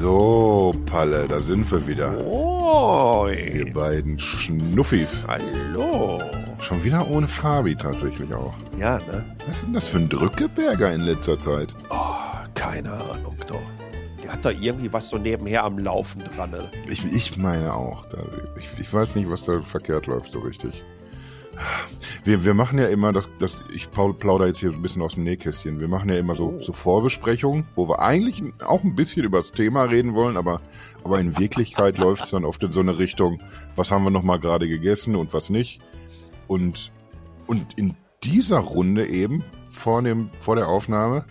So, Palle, da sind wir wieder. Moin. Wir beiden Schnuffis. Hallo. Schon wieder ohne Fabi tatsächlich auch. Ja, ne? Was ist denn das für ein Drückeberger in letzter Zeit? Oh, keine Ahnung, doch. Der hat da irgendwie was so nebenher am Laufen dran. Ne? Ich, ich meine auch. Ich, ich weiß nicht, was da verkehrt läuft so richtig. Wir, wir machen ja immer, das, das, ich plaudere jetzt hier ein bisschen aus dem Nähkästchen, wir machen ja immer so, Oh. so Vorbesprechungen, wo wir eigentlich auch ein bisschen über das Thema reden wollen, aber, aber in Wirklichkeit läuft es dann oft in so eine Richtung, was haben wir nochmal gerade gegessen und was nicht. Und, und in dieser Runde eben, vor, dem, vor der Aufnahme,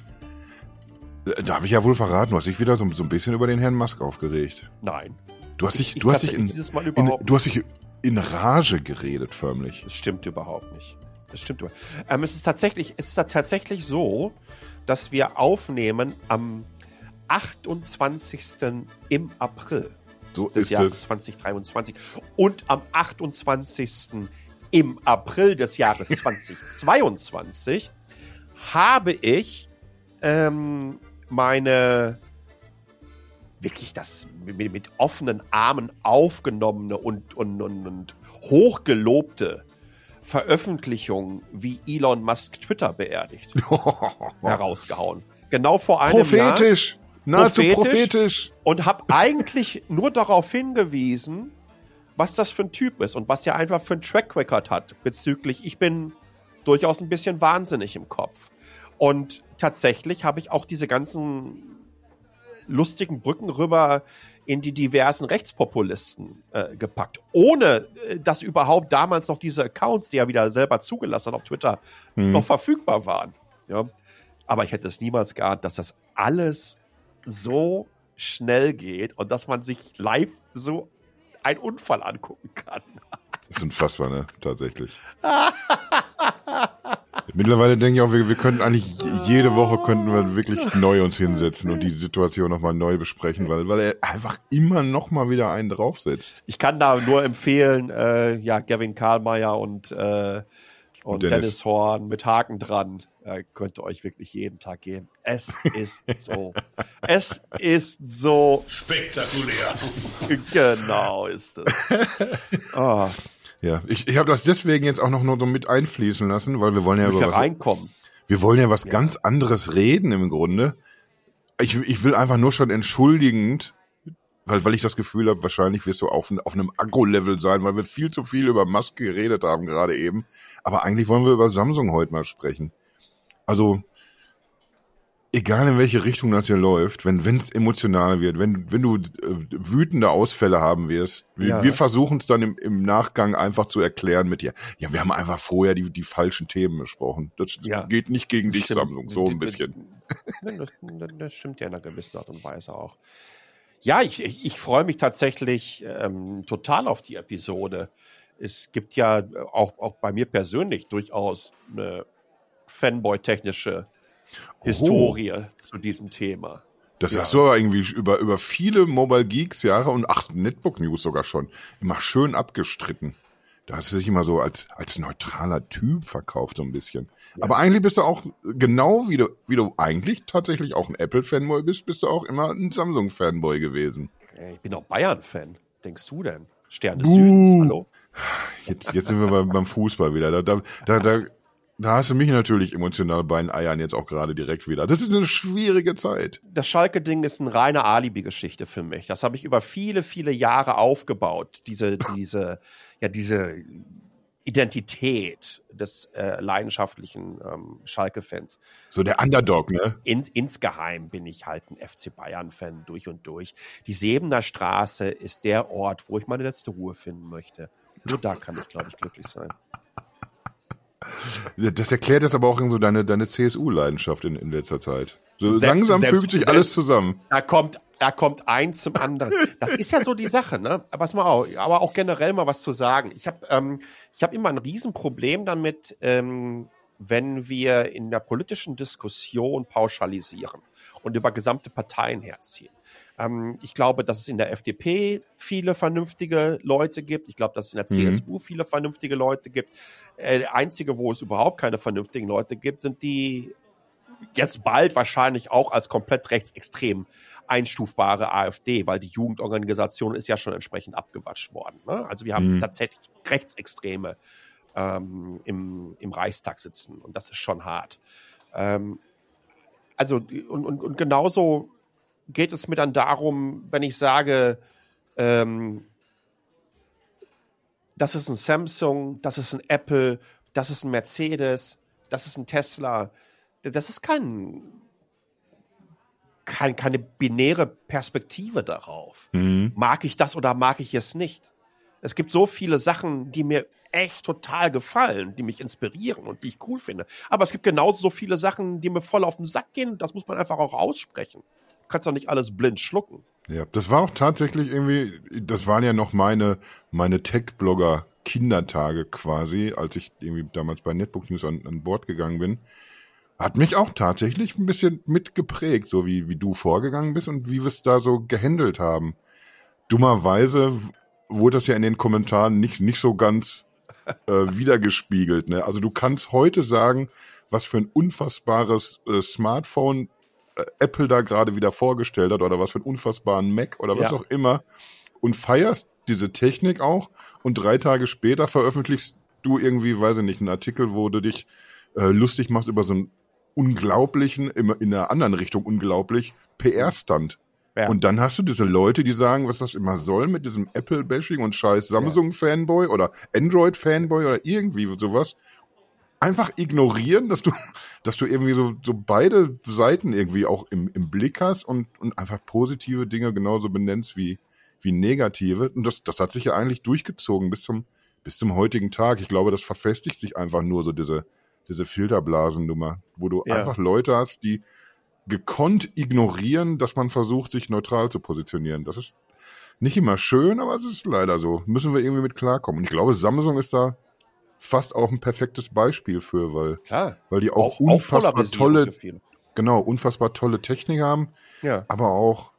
äh, darf ich ja wohl verraten, du hast dich wieder so, so ein bisschen über den Herrn Musk aufgeregt. Nein. Du hast dich, Ich du hast dich in, in, du hast dich in Rage geredet, förmlich. Das stimmt überhaupt nicht. Das stimmt überhaupt ähm, es ist tatsächlich, es ist tatsächlich so, dass wir aufnehmen am 28. im April So des Jahres es. 2023 und am 28. im April des Jahres 2022 habe ich ähm, meine wirklich das mit, mit offenen Armen aufgenommene und, und, und, und hochgelobte Veröffentlichung, wie Elon Musk Twitter beerdigt, herausgehauen. Genau vor einem Jahr Prophetisch. Nahezu Prophetisch. prophetisch. und habe eigentlich nur darauf hingewiesen, was das für ein Typ ist und was er einfach für ein Track Record hat bezüglich, ich bin durchaus ein bisschen wahnsinnig im Kopf. Und tatsächlich habe ich auch diese ganzen lustigen Brücken rüber in die diversen Rechtspopulisten äh, gepackt. Ohne, äh, dass überhaupt damals noch diese Accounts, die er wieder selber zugelassen hat auf Twitter, Hm. noch verfügbar waren. Ja. Aber ich hätte es niemals geahnt, dass das alles so schnell geht und dass man sich live so einen Unfall angucken kann. Das ist unfassbar, ne? Tatsächlich. Mittlerweile denke ich auch, wir, wir könnten eigentlich jede Woche könnten wir wirklich neu uns hinsetzen und die Situation nochmal neu besprechen, weil, weil er einfach immer noch mal wieder einen draufsetzt. Ich kann da nur empfehlen, äh, ja, Gavin Karlmeier und, äh, und Dennis. Dennis. Horn mit Haken dran. Äh, könnt ihr euch wirklich jeden Tag geben. Es ist so. es ist so. Spektakulär. Genau ist es. Oh, Ja, ich, ich habe das deswegen jetzt auch noch nur so mit einfließen lassen, weil wir wollen ja über wir was, reinkommen. wir wollen ja was ganz anderes reden im Grunde. Ich, ich will einfach nur schon entschuldigend, weil, weil ich das Gefühl habe, wahrscheinlich wirst du auf, auf einem Agro-Level sein, weil wir viel zu viel über Musk geredet haben gerade eben. Aber eigentlich wollen wir über Samsung heute mal sprechen. Also, egal in welche Richtung das hier läuft, wenn es emotional wird, wenn, wenn du äh, wütende Ausfälle haben wirst, wir, Ja. wir versuchen es dann im, im Nachgang einfach zu erklären mit dir. Ja, wir haben einfach vorher die, die falschen Themen besprochen. Das Ja. geht nicht gegen dich, Stimmt. Samsung, so ein bisschen. Das, das stimmt ja in einer gewissen Art und Weise auch. Ja, ich, ich, ich freue mich tatsächlich ähm, total auf die Episode. Es gibt ja auch, auch bei mir persönlich durchaus eine Fanboy-technische Historie zu diesem Thema. Das Ja. hast du aber irgendwie über, über viele Mobile Geeks Jahre und ach, Netbook News sogar schon immer schön abgestritten. Da hast du dich immer so als, als neutraler Typ verkauft, so ein bisschen. Aber eigentlich bist du auch, genau wie du, wie du eigentlich tatsächlich auch ein Apple-Fanboy bist, bist du auch immer ein Samsung-Fanboy gewesen. Ich bin auch Bayern-Fan. Denkst du denn? Stern des Buh. Südens, hallo? Jetzt, jetzt sind wir bei, beim Fußball wieder. Da, da, da, da, da hast du mich natürlich emotional bei den Eiern jetzt auch gerade direkt wieder. Das ist eine schwierige Zeit. das Schalke-Ding ist eine reine Alibi-Geschichte für mich. Das habe ich über viele, viele Jahre aufgebaut. Diese, diese, ja, diese Identität des äh, leidenschaftlichen ähm, Schalke-Fans. So der Underdog, ne? In, insgeheim bin ich halt ein FC Bayern-Fan durch und durch. Die Sebener Straße ist der Ort, wo ich meine letzte Ruhe finden möchte. Nur da kann ich, glaube ich, glücklich sein. Das erklärt jetzt aber auch so deine, deine CSU-Leidenschaft in, in letzter Zeit. So Selbst- langsam selbst- fügt sich selbst- alles zusammen. Da kommt, da kommt eins zum anderen. Das ist ja so die Sache, ne? Aber, pass mal auf, aber auch generell mal was zu sagen. Ich habe ähm, ich hab immer ein Riesenproblem damit, ähm, wenn wir in der politischen Diskussion pauschalisieren und über gesamte Parteien herziehen. Ähm, ich glaube, dass es in der FDP viele vernünftige Leute gibt. Ich glaube, dass es in der Mhm. CSU viele vernünftige Leute gibt. Äh, einzige, wo es überhaupt keine vernünftigen Leute gibt, sind die jetzt bald wahrscheinlich auch als komplett rechtsextrem einstufbare AfD, weil die Jugendorganisation ist ja schon entsprechend abgewatscht worden. Ne? Also wir haben mhm. tatsächlich Rechtsextreme ähm, im, im Reichstag sitzen und das ist schon hart. Ähm, also und, und, und genauso geht es mir dann darum, wenn ich sage, ähm, das ist ein Samsung, das ist ein Apple, das ist ein Mercedes, das ist ein Tesla. Das ist kein, kein keine binäre Perspektive darauf. Mhm. Mag ich das oder mag ich es nicht? Es gibt so viele Sachen, die mir echt total gefallen, die mich inspirieren und die ich cool finde. Aber es gibt genauso so viele Sachen, die mir voll auf den Sack gehen. Das muss man einfach auch aussprechen. Kannst doch nicht alles blind schlucken. Ja, das war auch tatsächlich irgendwie, das waren ja noch meine, meine Tech-Blogger Kindertage quasi, als ich irgendwie damals bei Netbook News an, an Bord gegangen bin. Hat mich auch tatsächlich ein bisschen mitgeprägt, so wie, wie du vorgegangen bist und wie wir es da so gehandelt haben. Dummerweise wurde das ja in den Kommentaren nicht, nicht so ganz äh, wiedergespiegelt. Ne? Also du kannst heute sagen, was für ein unfassbares äh, Smartphone Apple da gerade wieder vorgestellt hat oder was für einen unfassbaren Mac oder was ja. auch immer und feierst diese Technik auch und drei Tage später veröffentlichst du irgendwie, weiß ich nicht, einen Artikel, wo du dich äh, lustig machst über so einen unglaublichen, immer in einer anderen Richtung unglaublich, PR-Stand. Ja. Und dann hast du diese Leute, die sagen, was das immer soll mit diesem Apple-Bashing und scheiß Samsung-Fanboy oder Android-Fanboy oder irgendwie sowas einfach ignorieren, dass du, dass du irgendwie so, so beide Seiten irgendwie auch im, im Blick hast und, und einfach positive Dinge genauso benennst wie, wie negative. Und das, das hat sich ja eigentlich durchgezogen bis zum, bis zum heutigen Tag. Ich glaube, das verfestigt sich einfach nur so diese, diese Filterblasennummer, wo du ja. einfach Leute hast, die gekonnt ignorieren, dass man versucht, sich neutral zu positionieren. Das ist nicht immer schön, aber es ist leider so. Müssen wir irgendwie mit klarkommen. Und ich glaube, Samsung ist da fast auch ein perfektes Beispiel für, weil, Klar. weil die auch, auch unfassbar auch tolle, genau, unfassbar tolle Technik haben, ja. aber auch,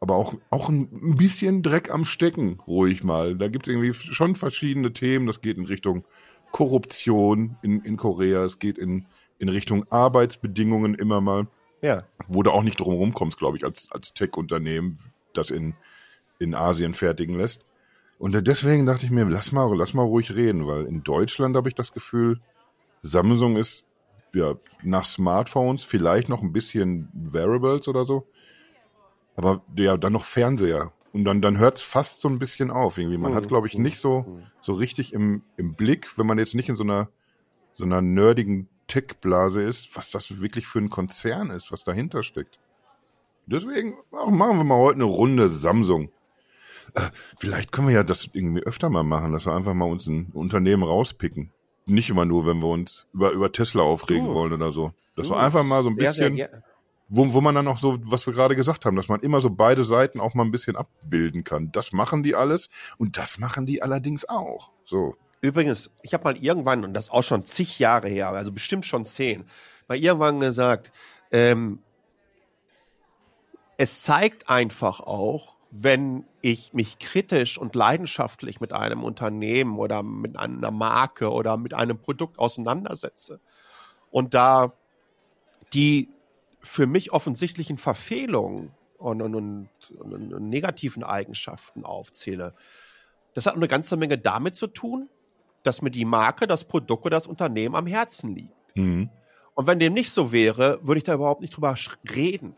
aber auch, auch ein bisschen Dreck am Stecken, ruhig mal. Da gibt es irgendwie schon verschiedene Themen. Das geht in Richtung Korruption in, in Korea, es geht in, in Richtung Arbeitsbedingungen immer mal. Ja. Wo du auch nicht drum rumkommst, glaube ich, als, als Tech-Unternehmen, das in, in Asien fertigen lässt. Und deswegen dachte ich mir, lass mal, lass mal ruhig reden, weil in Deutschland habe ich das Gefühl, Samsung ist ja nach Smartphones vielleicht noch ein bisschen Variables oder so, aber ja dann noch Fernseher und dann dann hört es fast so ein bisschen auf irgendwie. Man mhm. hat glaube ich nicht so mhm. so richtig im im Blick, wenn man jetzt nicht in so einer so einer nerdigen Tech-Blase ist, was das wirklich für ein Konzern ist, was dahinter steckt. Deswegen machen wir mal heute eine Runde Samsung. Äh, vielleicht können wir ja das irgendwie öfter mal machen, dass wir einfach mal uns ein Unternehmen rauspicken. Nicht immer nur, wenn wir uns über, über Tesla aufregen uh. wollen oder so. Dass uh, wir einfach mal so ein bisschen, sehr wo, wo man dann auch so, was wir gerade gesagt haben, dass man immer so beide Seiten auch mal ein bisschen abbilden kann. Das machen die alles und das machen die allerdings auch. So. Übrigens, ich habe mal irgendwann, und das auch schon zig Jahre her, also bestimmt schon zehn, mal irgendwann gesagt, ähm, es zeigt einfach auch, wenn ich mich kritisch und leidenschaftlich mit einem Unternehmen oder mit einer Marke oder mit einem Produkt auseinandersetze und da die für mich offensichtlichen Verfehlungen und, und, und, und negativen Eigenschaften aufzähle, das hat eine ganze Menge damit zu tun, dass mir die Marke, das Produkt oder das Unternehmen am Herzen liegt. Mhm. Und wenn dem nicht so wäre, würde ich da überhaupt nicht drüber reden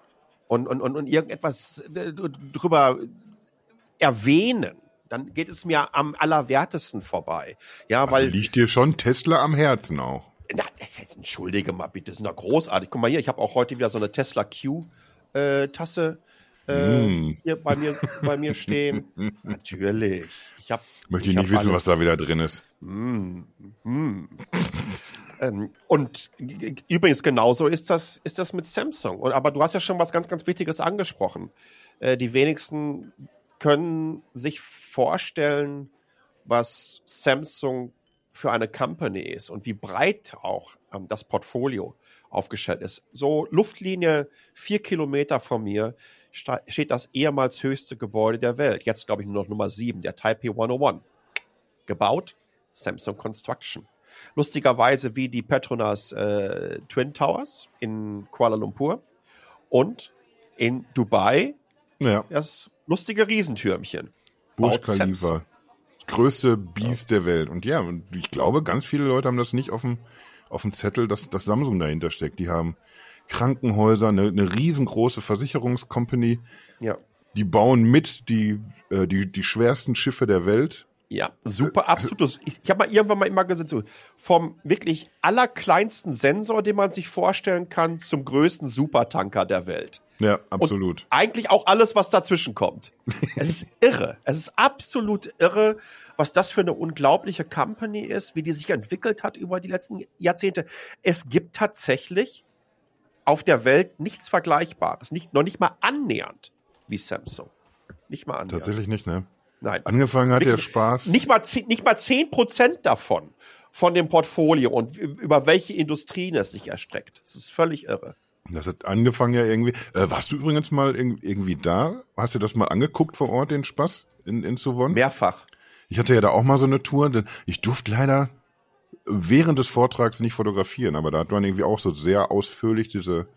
und, und, und, und irgendetwas äh, drüber erwähnen, dann geht es mir am allerwertesten vorbei. Ja, also weil liegt dir schon Tesla am Herzen auch. Na, entschuldige mal bitte, das ist doch großartig. Guck mal hier, ich habe auch heute wieder so eine Tesla Q äh, Tasse äh, mm. hier bei mir bei mir stehen. Natürlich. Ich hab, Möchte ich, ich nicht wissen, alles. was da wieder drin ist. Mm. Mm. Ähm, und übrigens genauso ist das, ist das mit Samsung. Und, aber du hast ja schon was ganz, ganz Wichtiges angesprochen. Äh, die wenigsten können sich vorstellen, was Samsung für eine Company ist und wie breit auch ähm, das Portfolio aufgestellt ist. So Luftlinie vier Kilometer von mir steht das ehemals höchste Gebäude der Welt. Jetzt glaube ich nur noch Nummer sieben, der Taipei 101. Gebaut Samsung Construction. lustigerweise wie die Petronas äh, Twin Towers in Kuala Lumpur und in Dubai Ja, das lustige Riesentürmchen. Burj. Khalifa. Das größte Biest der Welt. Und ja, und ich glaube, ganz viele Leute haben das nicht auf dem, auf dem Zettel, dass, dass Samsung dahinter steckt. Die haben Krankenhäuser, eine, eine riesengroße Versicherungscompany. Ja. Die bauen mit die, äh, die, die schwersten Schiffe der Welt. Ja, super, absolut. Ich, ich habe mal irgendwann mal immer gesehen, so vom wirklich allerkleinsten Sensor, den man sich vorstellen kann, zum größten Supertanker der Welt. Ja, absolut. Eigentlich auch alles, was dazwischen kommt. Es ist irre. Es ist absolut irre, was das für eine unglaubliche Company ist, wie die sich entwickelt hat über die letzten Jahrzehnte. Es gibt tatsächlich auf der Welt nichts Vergleichbares, nicht, noch nicht mal annähernd wie Samsung. Nicht mal annähernd. Tatsächlich nicht, ne? Nein. Angefangen hat der Spaß. Nicht mal, zehn- nicht mal 10% davon, von dem Portfolio und über welche Industrien es sich erstreckt. Das ist völlig irre. Das hat angefangen ja irgendwie. Äh, warst du übrigens mal irg- irgendwie da? Hast du das mal angeguckt vor Ort, den Spaß in, in Suwon? Mehrfach. Ich hatte ja da auch mal so eine Tour. denn Ich durfte leider während des Vortrags nicht fotografieren, aber da hat man irgendwie auch so sehr ausführlich diese,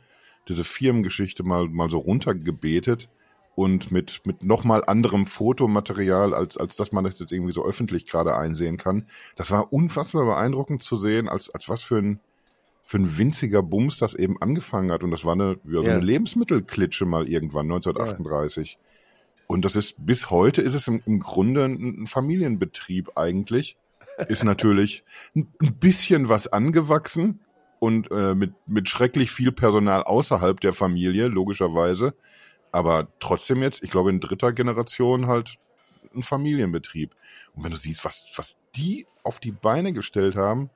diese Firmengeschichte mal, mal so runtergebetet und mit, mit nochmal anderem Fotomaterial, als, als dass man das jetzt irgendwie so öffentlich gerade einsehen kann. Das war unfassbar beeindruckend zu sehen, als, als was für ein, für ein winziger Bums das eben angefangen hat. Und das war eine, ja, so Ja. eine Lebensmittelklitsche mal irgendwann, 1938. Und das ist, bis heute ist es im, im Grunde ein, ein Familienbetrieb eigentlich. Ist natürlich ein, ein bisschen was angewachsen und äh, mit, mit schrecklich viel Personal außerhalb der Familie, logischerweise. Aber trotzdem jetzt, ich glaube, in dritter Generation halt ein Familienbetrieb. Und wenn du siehst, was, was die auf die Beine gestellt haben,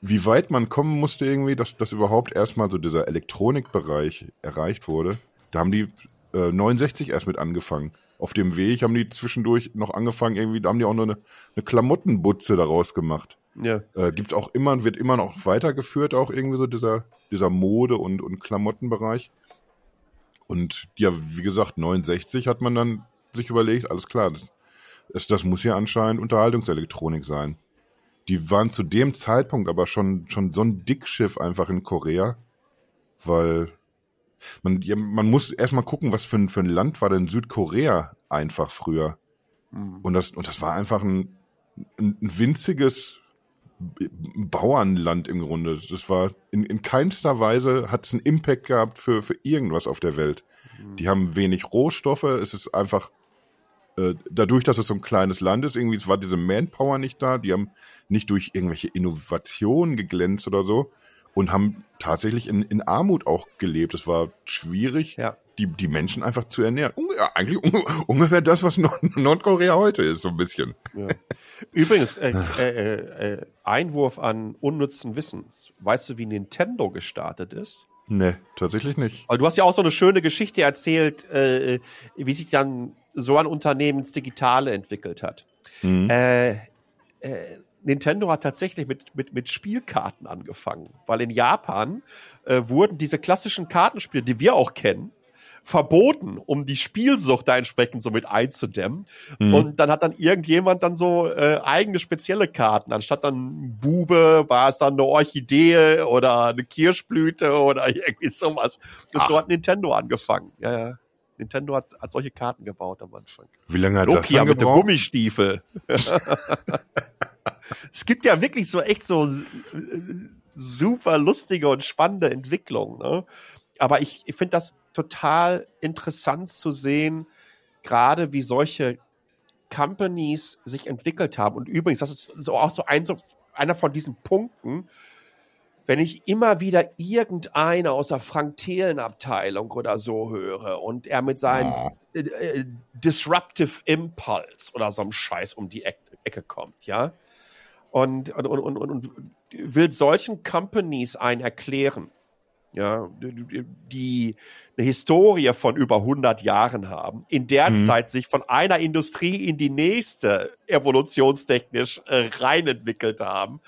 wie weit man kommen musste irgendwie, dass das überhaupt erstmal so dieser Elektronikbereich erreicht wurde. Da haben die äh, 69 erst mit angefangen. Auf dem Weg haben die zwischendurch noch angefangen, irgendwie, da haben die auch noch eine, eine Klamottenbutze daraus gemacht. Ja. Äh, gibt's auch immer, wird immer noch weitergeführt, auch irgendwie so dieser, dieser Mode- und, und Klamottenbereich. Und ja, wie gesagt, 69 hat man dann sich überlegt, alles klar, das, das, muss ja anscheinend Unterhaltungselektronik sein. Die waren zu dem Zeitpunkt aber schon, schon so ein Dickschiff einfach in Korea, weil man, ja, man muss erstmal gucken, was für ein, für ein Land war denn Südkorea einfach früher. Und das, und das war einfach ein, ein, ein winziges Bauernland im Grunde. Das war in, in keinster Weise hat es einen Impact gehabt für, für irgendwas auf der Welt. Die haben wenig Rohstoffe. Es ist einfach äh, dadurch, dass es so ein kleines Land ist, irgendwie es war diese Manpower nicht da. Die haben nicht durch irgendwelche Innovationen geglänzt oder so und haben tatsächlich in, in Armut auch gelebt. Es war schwierig, Ja. die, die Menschen einfach zu ernähren. Ja, eigentlich unge ungefähr das, was Nord Nordkorea heute ist, so ein bisschen. Ja. Übrigens, äh, äh, äh, Einwurf an unnützen Wissens. Weißt du, wie Nintendo gestartet ist? Nee, tatsächlich nicht. Aber du hast ja auch so eine schöne Geschichte erzählt, äh, wie sich dann so ein Unternehmen ins Digitale entwickelt hat. Mhm. Äh, äh, Nintendo hat tatsächlich mit, mit, mit Spielkarten angefangen, weil in Japan äh, wurden diese klassischen Kartenspiele, die wir auch kennen, verboten, um die Spielsucht da entsprechend so mit einzudämmen. Mhm. Und dann hat dann irgendjemand dann so äh, eigene spezielle Karten. Anstatt dann Bube war es dann eine Orchidee oder eine Kirschblüte oder irgendwie sowas. Und so Ach. hat Nintendo angefangen. Ja, ja. Nintendo hat, hat solche Karten gebaut am Anfang. Wie lange hat das Nokia dann mit dem gebraucht? Gummistiefel. es gibt ja wirklich so echt so äh, super lustige und spannende Entwicklungen. Ne? Aber ich, ich finde das total interessant zu sehen, gerade wie solche Companies sich entwickelt haben. Und übrigens, das ist so auch so, ein, so einer von diesen Punkten, wenn ich immer wieder irgendeiner aus der Frank Thelen Abteilung oder so höre und er mit seinem Ja. äh, äh, Disruptive Impulse oder so einem Scheiß um die Eck, Ecke kommt, ja. Und, und, und, und, und will solchen Companies einen erklären, ja, die- die eine Historie von über 100 Jahren haben, in der Mhm. Zeit sich von einer Industrie in die nächste evolutionstechnisch äh, reinentwickelt haben.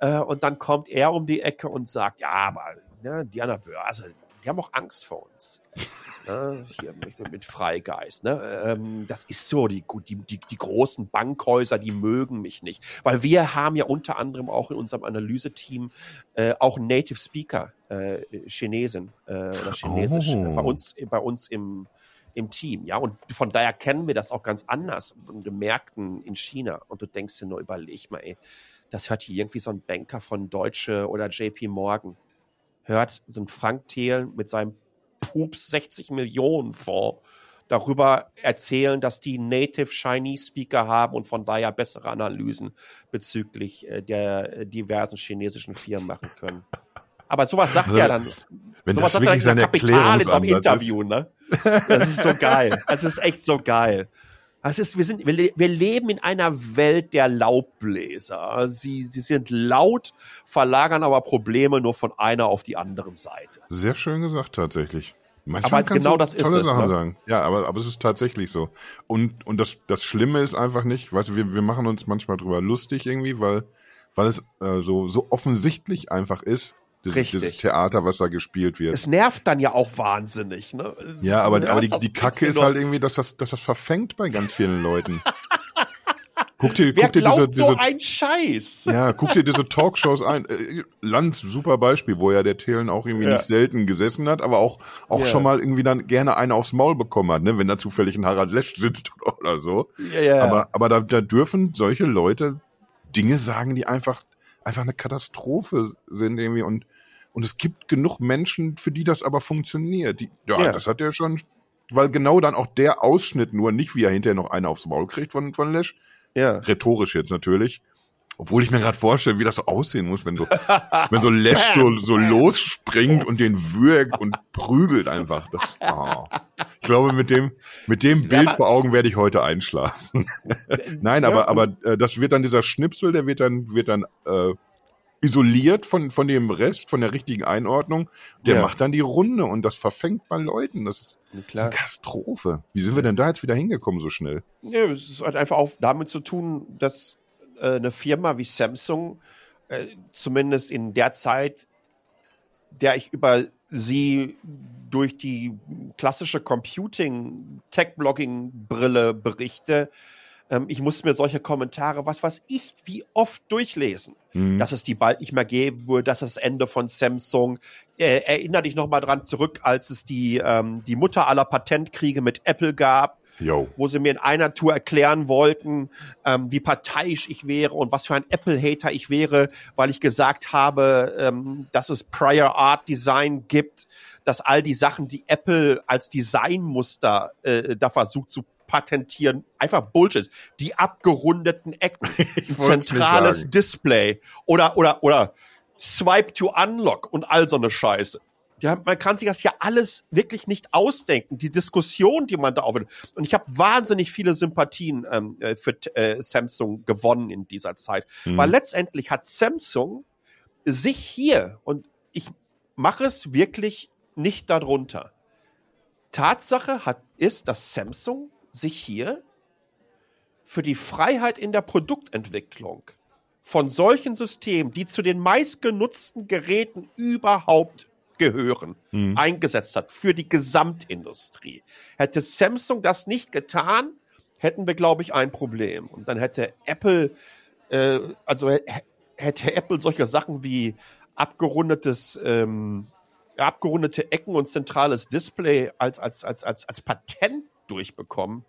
Äh, und dann kommt er um die Ecke und sagt, ja, aber ne, die an der Börse, die haben auch Angst vor uns. Ne? hier mit, mit Freigeist. Ne? Ähm, das ist so, die, die, die, die großen Bankhäuser, die mögen mich nicht. Weil wir haben ja unter anderem auch in unserem Analyseteam äh, auch Native Speaker, äh, Chinesen äh, oder Chinesisch Oh. bei uns, bei uns im, im Team. Ja, und von daher kennen wir das auch ganz anders in den Märkten in China. Und du denkst dir nur, überleg mal, ey, das hört hier irgendwie so ein Banker von Deutsche oder JP Morgan. Hört so ein Frank Thelen mit seinem Pups 60 Millionen Fonds darüber erzählen, dass die Native Chinese Speaker haben und von daher bessere Analysen bezüglich äh, der äh, diversen chinesischen Firmen machen können. Aber sowas sagt Also, er dann. Wenn sowas das sagt wirklich dann in sein Kapital in so einem ist. Interview, ne? Das ist so geil. Das ist echt so geil. Das ist, wir, sind, wir, le- wir leben in einer Welt der Laubbläser. Sie, sie sind laut, verlagern aber Probleme nur von einer auf die andere Seite. Sehr schön gesagt, tatsächlich. Manchmal Aber genau du das ist es, ne? sagen. Ja, aber, aber es ist tatsächlich so. Und, und das, das Schlimme ist einfach nicht, weißt du, wir, wir machen uns manchmal drüber lustig irgendwie, weil, weil es äh, so, so offensichtlich einfach ist, dieses, Richtig. dieses Theater, was da gespielt wird. Es nervt dann ja auch wahnsinnig. Ne? ja, aber, aber die, das die Kacke ist halt irgendwie, dass das, dass das verfängt bei ganz vielen Leuten. guck dir, Wer guck dir glaubt diese, so diese, ein Scheiß? Ja, guck dir diese Talkshows ein. Äh, Lanz, super Beispiel, wo ja der Thelen auch irgendwie Ja. nicht selten gesessen hat, aber auch, auch Ja. schon mal irgendwie dann gerne eine aufs Maul bekommen hat, ne, wenn da zufällig ein Harald Lesch sitzt oder so. Ja, ja. Aber, aber da, da dürfen solche Leute Dinge sagen, die einfach, einfach eine Katastrophe sind irgendwie und, und es gibt genug Menschen, für die das aber funktioniert. Die, ja, Ja. das hat er schon, weil genau dann auch der Ausschnitt nur, nicht wie er hinterher noch eine aufs Maul kriegt von, von Lesch, ja. rhetorisch jetzt natürlich. Obwohl ich mir gerade vorstelle, wie das so aussehen muss, wenn so, wenn so Lesch so, so losspringt und den würgt und prügelt einfach. Das, oh. Ich glaube, mit dem, mit dem Bild vor Augen werde ich heute einschlafen. Nein, aber, aber äh, das wird dann dieser Schnipsel, der wird dann, wird dann äh, isoliert von, von dem Rest, von der richtigen Einordnung. Der Ja. macht dann die Runde und das verfängt bei Leuten. Das ist Klar. eine Katastrophe. Wie sind wir denn da jetzt wieder hingekommen so schnell? Ja, es ist halt einfach auch damit zu tun, dass äh, eine Firma wie Samsung äh, zumindest in der Zeit, der ich über sie durch die klassische Computing, Tech-Blogging-Brille berichte, ähm, ich musste mir solche Kommentare, was weiß ich, wie oft durchlesen, Mhm. dass es die bald nicht mehr geben würde, dass das Ende von Samsung. Äh, erinner dich noch mal dran zurück, als es die, ähm, die Mutter aller Patentkriege mit Apple gab Yo. wo sie mir in einer Tour erklären wollten, ähm, wie parteiisch ich wäre und was für ein Apple-Hater ich wäre, weil ich gesagt habe, ähm, dass es Prior Art Design gibt, dass all die Sachen, die Apple als Designmuster äh, da versucht zu patentieren, einfach Bullshit. Die abgerundeten Ecken, zentrales. Display oder oder oder Swipe to Unlock und all so eine Scheiße. Ja, man kann sich das ja alles wirklich nicht ausdenken. Die Diskussion, die man da aufnimmt. Und ich habe wahnsinnig viele Sympathien ähm, äh, für äh, Samsung gewonnen in dieser Zeit. Mhm. Weil letztendlich hat Samsung sich hier, und ich mache es wirklich nicht darunter. Tatsache hat, ist, dass Samsung sich hier für die Freiheit in der Produktentwicklung von solchen Systemen, die zu den meistgenutzten Geräten überhaupt gehören, Mhm. eingesetzt hat für die Gesamtindustrie. Hätte Samsung das nicht getan, hätten wir, glaube ich, ein Problem. Und dann hätte Apple, äh, also hä- hätte Apple solche Sachen wie abgerundetes, ähm, abgerundete Ecken und zentrales Display als, als, als, als, als Patent durchbekommen.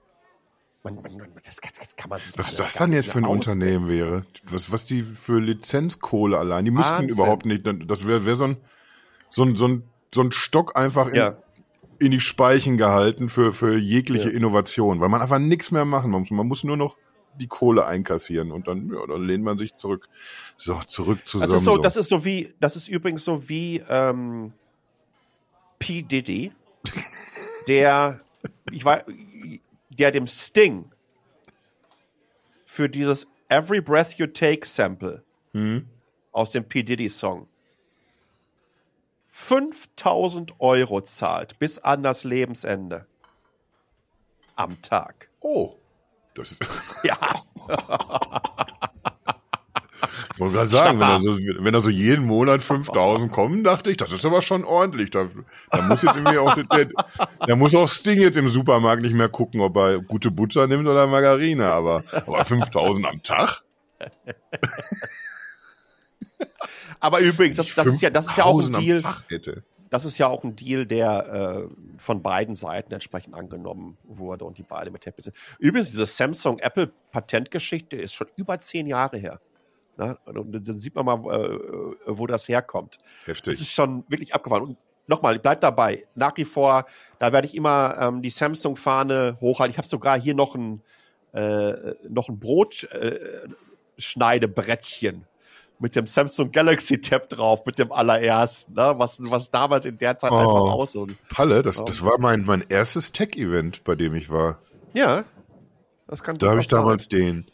Man, man, man, das, kann, das kann man sich Was das dann jetzt für ein ausdenken. Unternehmen wäre, was, was die für Lizenzkohle allein, die müssten Wahnsinn. überhaupt nicht, das wäre wär so ein, so ein, so ein, so ein Stock einfach in, Ja. in die Speichen gehalten für, für jegliche Ja. Innovation, weil man einfach nichts mehr machen muss. Man muss nur noch die Kohle einkassieren und dann, ja, dann lehnt man sich zurück. So, zurück zu Das ist so, Samsung. das ist so wie, das ist übrigens so wie ähm, P. Diddy, der, ich war, der dem Sting für dieses Every Breath You Take Sample Hm? aus dem P. Diddy Song 5000 Euro zahlt bis an das Lebensende am Tag. Oh. Das ist, Ja, Ich wollte gerade sagen, wenn da, so, wenn da so jeden Monat 5000 kommen, dachte ich, das ist aber schon ordentlich. Da, da muss jetzt irgendwie auch, der, da muss auch Sting jetzt im Supermarkt nicht mehr gucken, ob er gute Butter nimmt oder Margarine, aber, aber 5000 am Tag? Aber übrigens, das, das ist ja, das ist ja auch ein Deal. Das ist ja auch ein Deal, der äh, von beiden Seiten entsprechend angenommen wurde und die beide mit happy sind. Übrigens, diese Samsung-Apple-Patentgeschichte ist schon über zehn Jahre her. Ne? Und dann sieht man mal, äh, wo das herkommt. Heftig. Das ist schon wirklich abgefahren. Und nochmal, bleibt dabei. Nach wie vor, da werde ich immer ähm, die Samsung-Fahne hochhalten. Ich habe sogar hier noch ein, äh, noch ein Brotschneidebrettchen. Äh, mit dem Samsung Galaxy Tab drauf, mit dem allerersten, ne? was, was damals in der Zeit oh, einfach aus. Und, Palle, das, das war mein, mein erstes Tech-Event, bei dem ich war. Ja, das kann Da habe ich damals den,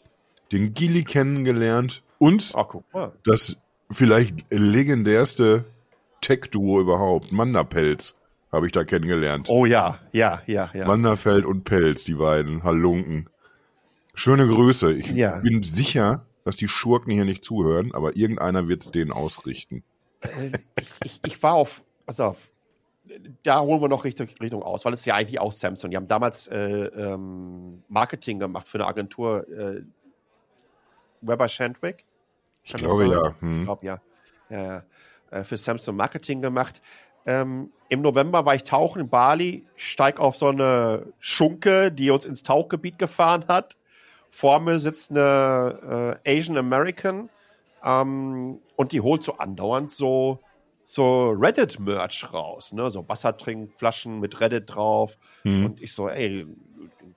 den Gili kennengelernt und Ach, das vielleicht legendärste Tech-Duo überhaupt, Manderpelz, habe ich da kennengelernt. Oh ja, ja, ja, ja. Manderfeld und Pelz, die beiden Halunken. Schöne Grüße. Ich ja. bin sicher, dass die Schurken hier nicht zuhören, aber irgendeiner wird es denen ausrichten. Äh, ich, ich, ich, war auf, also auf, da holen wir noch Richtung, Richtung aus, weil es ja eigentlich auch Samsung. Die haben damals äh, ähm, Marketing gemacht für eine Agentur, äh, Weber Shandwick. Ich glaube ja. Hm. Ich glaube ja. ja, ja. Äh, für Samsung Marketing gemacht. Ähm, Im November war ich tauchen in Bali, steig auf so eine Schunke, die uns ins Tauchgebiet gefahren hat. Vor mir sitzt eine äh, Asian American ähm, und die holt so andauernd so so Reddit-Merch raus, ne? So Wassertrinkflaschen mit Reddit drauf. Mhm. Und ich so, ey,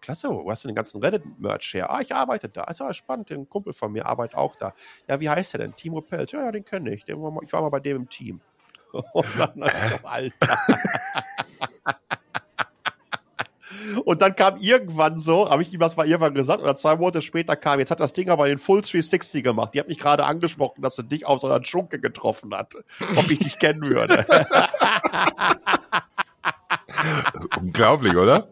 klasse, wo hast du den ganzen Reddit-Merch her? Ah, ich arbeite da. Also spannend, ein Kumpel von mir arbeitet auch da. Ja, wie heißt der denn? Timo Pelz. Ja, ja, den kenne ich. Den, ich war mal bei dem im Team. Und dann, so, Alter. Und dann kam irgendwann so, habe ich ihm das mal irgendwann gesagt, oder zwei Monate später kam, jetzt hat das Ding aber den Full 360 gemacht. Die hat mich gerade angesprochen, dass sie dich auf so einer Schunke getroffen hat, ob ich dich kennen würde. Unglaublich, oder?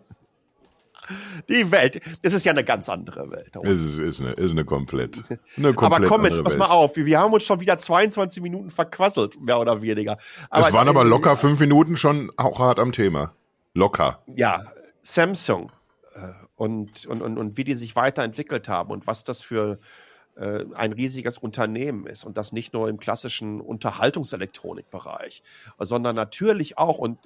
Die Welt, das ist ja eine ganz andere Welt. Es ist, ist, eine, ist eine komplett. Eine komplett aber komm jetzt, pass mal auf, wir haben uns schon wieder 22 Minuten verquasselt, mehr oder weniger. Aber es waren aber locker fünf Minuten schon auch hart am Thema. Locker. Ja, Samsung äh, und, und, und, und wie die sich weiterentwickelt haben und was das für äh, ein riesiges Unternehmen ist und das nicht nur im klassischen Unterhaltungselektronikbereich, sondern natürlich auch und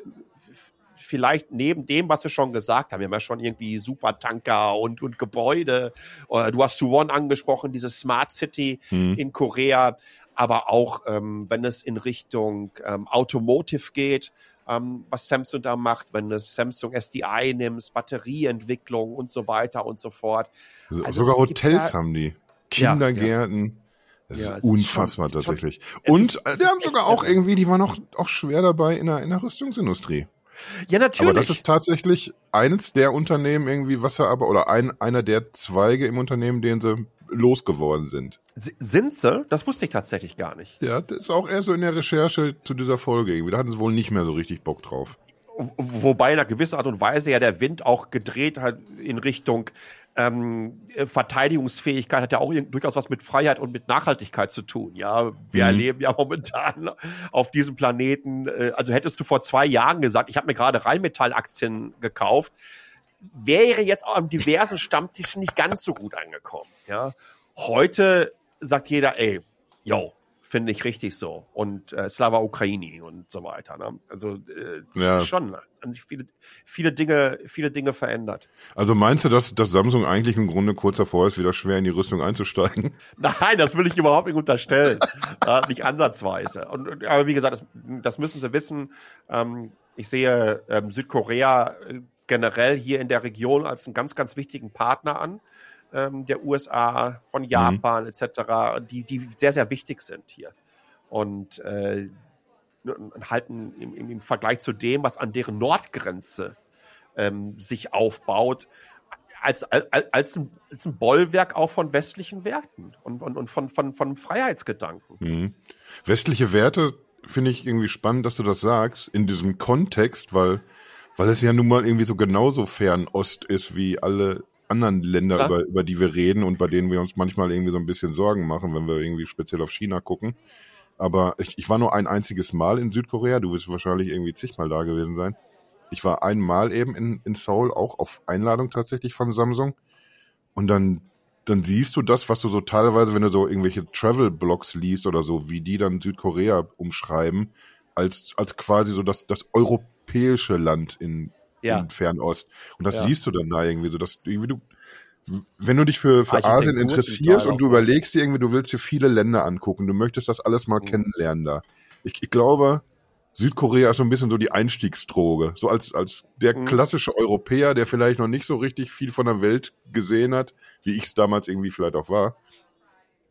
vielleicht neben dem, was wir schon gesagt haben, wir haben ja schon irgendwie Supertanker und, und Gebäude, äh, du hast Suwon angesprochen, diese Smart City mhm. in Korea, aber auch ähm, wenn es in Richtung ähm, Automotive geht, ähm, was Samsung da macht, wenn du Samsung SDI nimmst, Batterieentwicklung und so weiter und so fort. Also Sogar Hotels haben die. Kindergärten. Ja, Das ja, ist unfassbar schon, tatsächlich. Schon, und ist, die haben sogar auch irgendwie, die waren auch, auch schwer dabei in der, in der Rüstungsindustrie. Ja, natürlich. Aber das ist tatsächlich eines der Unternehmen irgendwie, was er aber, oder ein, einer der Zweige im Unternehmen, den sie losgeworden sind. Sind sie? Das wusste ich tatsächlich gar nicht. Ja, das ist auch eher so in der Recherche zu dieser Folge irgendwie. Da hatten sie wohl nicht mehr so richtig Bock drauf. Wobei in einer gewissen Art und Weise ja der Wind auch gedreht hat in Richtung ähm, Verteidigungsfähigkeit hat ja auch durchaus was mit Freiheit und mit Nachhaltigkeit zu tun. Ja, wir mhm. erleben ja momentan auf diesem Planeten. Äh, also hättest du vor zwei Jahren gesagt, ich habe mir gerade Rheinmetall-Aktien gekauft, wäre jetzt auch am diversen Stammtisch nicht ganz so gut angekommen. Ja, heute sagt jeder, ey, yo, finde ich richtig so. Und äh, Slava Ukraini und so weiter. Ne? Also äh, ja. schon viele, viele Dinge, viele Dinge verändert. Also meinst du, dass, dass Samsung eigentlich im Grunde kurz davor ist, wieder schwer in die Rüstung einzusteigen? Nein, das will ich überhaupt nicht unterstellen. äh, nicht ansatzweise. Und, aber wie gesagt, das, das müssen sie wissen. Ähm, ich sehe ähm, Südkorea äh, generell hier in der Region als einen ganz, ganz wichtigen Partner an ähm, der USA, von Japan mhm. etc., die, die sehr, sehr wichtig sind hier. Und äh, halten im, im, Vergleich zu dem, was an deren Nordgrenze ähm, sich aufbaut, als, als, als, ein, als ein Bollwerk auch von westlichen Werten und, und, und von, von, von Freiheitsgedanken. Mhm. Westliche Werte finde ich irgendwie spannend, dass du das sagst, in diesem Kontext, weil, weil es ja nun mal irgendwie so genauso Fernost ist wie alle anderen Länder, über, über die wir reden und bei denen wir uns manchmal irgendwie so ein bisschen Sorgen machen, wenn wir irgendwie speziell auf China gucken. Aber ich, ich war nur ein einziges Mal in Südkorea. Du wirst wahrscheinlich irgendwie zigmal da gewesen sein. Ich war einmal eben in, in Seoul, auch auf Einladung tatsächlich von Samsung. Und dann, dann siehst du das, was du so teilweise, wenn du so irgendwelche Travel-Blogs liest oder so, wie die dann Südkorea umschreiben, als, als quasi so das, das europäische Land in, ja. in Fernost. Und das ja. siehst du dann da irgendwie so, dass irgendwie du, wenn du dich für, für Asien interessierst und du überlegst dir irgendwie, du willst dir viele Länder angucken, du möchtest das alles mal mhm. kennenlernen da. Ich, ich glaube, Südkorea ist so ein bisschen so die Einstiegsdroge. So als, als der mhm. klassische Europäer, der vielleicht noch nicht so richtig viel von der Welt gesehen hat, wie ich es damals irgendwie vielleicht auch war.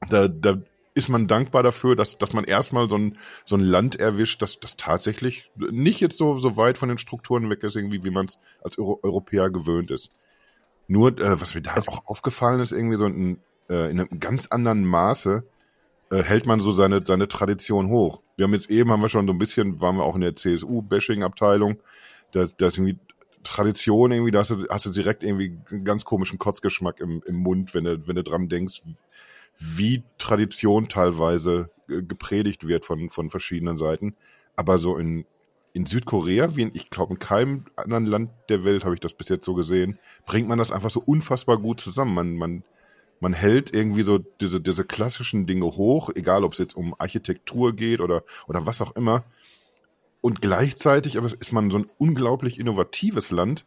Da, da ist man dankbar dafür, dass, dass man erstmal so ein, so ein Land erwischt, das, das tatsächlich nicht jetzt so, so weit von den Strukturen weg ist, irgendwie, wie man es als Euro Europäer gewöhnt ist. Nur, äh, was mir da es auch aufgefallen ist, irgendwie so in, äh, in einem ganz anderen Maße äh, hält man so seine, seine Tradition hoch. Wir haben jetzt eben, haben wir schon so ein bisschen, waren wir auch in der CSU-Bashing-Abteilung, da, da ist irgendwie Tradition irgendwie, da hast du, hast du direkt irgendwie einen ganz komischen Kotzgeschmack im, im Mund, wenn du, wenn du dran denkst, wie Tradition teilweise äh, gepredigt wird von, von verschiedenen Seiten. Aber so in, in Südkorea, wie in, ich glaube, in keinem anderen Land der Welt habe ich das bis jetzt so gesehen, bringt man das einfach so unfassbar gut zusammen. Man, man, man hält irgendwie so diese, diese klassischen Dinge hoch, egal ob es jetzt um Architektur geht oder, oder was auch immer. Und gleichzeitig aber ist man so ein unglaublich innovatives Land.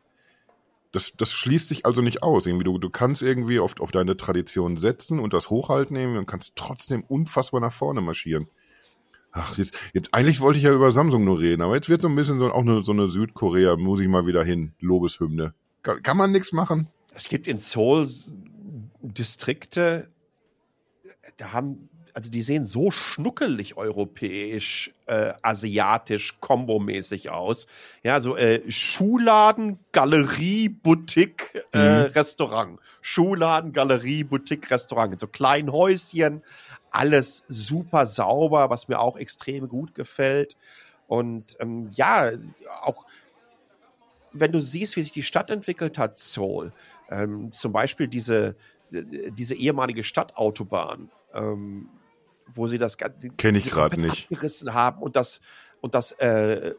Das, das schließt sich also nicht aus. Irgendwie du, du kannst irgendwie oft auf deine Tradition setzen und das hochhalten irgendwie und kannst trotzdem unfassbar nach vorne marschieren. Ach, jetzt, jetzt eigentlich wollte ich ja über Samsung nur reden, aber jetzt wird so ein bisschen so auch eine, so eine Südkorea, muss ich mal wieder hin, Lobeshymne. Kann, kann man nichts machen? Es gibt in Seoul Distrikte, da haben, also die sehen so schnuckelig europäisch, äh, asiatisch, kombomäßig aus. Ja, so äh, Schuhladen, Galerie, Boutique, äh, mhm. Restaurant. Schuhladen, Galerie, Boutique, Restaurant. In so kleinen Häuschen, alles super sauber, was mir auch extrem gut gefällt. Und ähm, ja, auch wenn du siehst, wie sich die Stadt entwickelt hat, Seoul, ähm, zum Beispiel diese, diese ehemalige Stadtautobahn, ähm, wo sie das kenne ich gerade nicht abgerissen haben und das und das äh,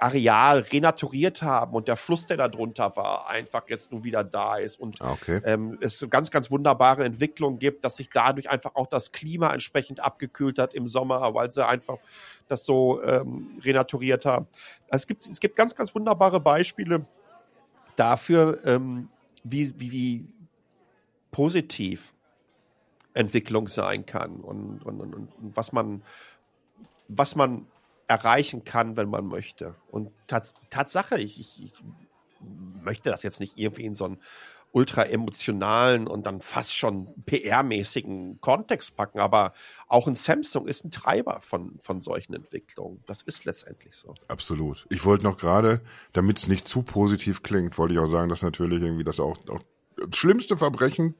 Areal renaturiert haben und der Fluss, der da drunter war, einfach jetzt nur wieder da ist und ah, okay. ähm, es ganz, ganz wunderbare Entwicklungen gibt, dass sich dadurch einfach auch das Klima entsprechend abgekühlt hat im Sommer, weil sie einfach das so ähm, renaturiert haben. Es gibt, es gibt ganz, ganz wunderbare Beispiele dafür, ähm, wie, wie, wie positiv Entwicklung sein kann und, und, und, und was man, was man erreichen kann, wenn man möchte. Und Tats Tatsache, ich, ich, ich möchte das jetzt nicht irgendwie in so einen ultra emotionalen und dann fast schon PR-mäßigen Kontext packen, aber auch ein Samsung ist ein Treiber von, von solchen Entwicklungen. Das ist letztendlich so. Absolut. Ich wollte noch gerade, damit es nicht zu positiv klingt, wollte ich auch sagen, dass natürlich irgendwie das auch, auch das schlimmste Verbrechen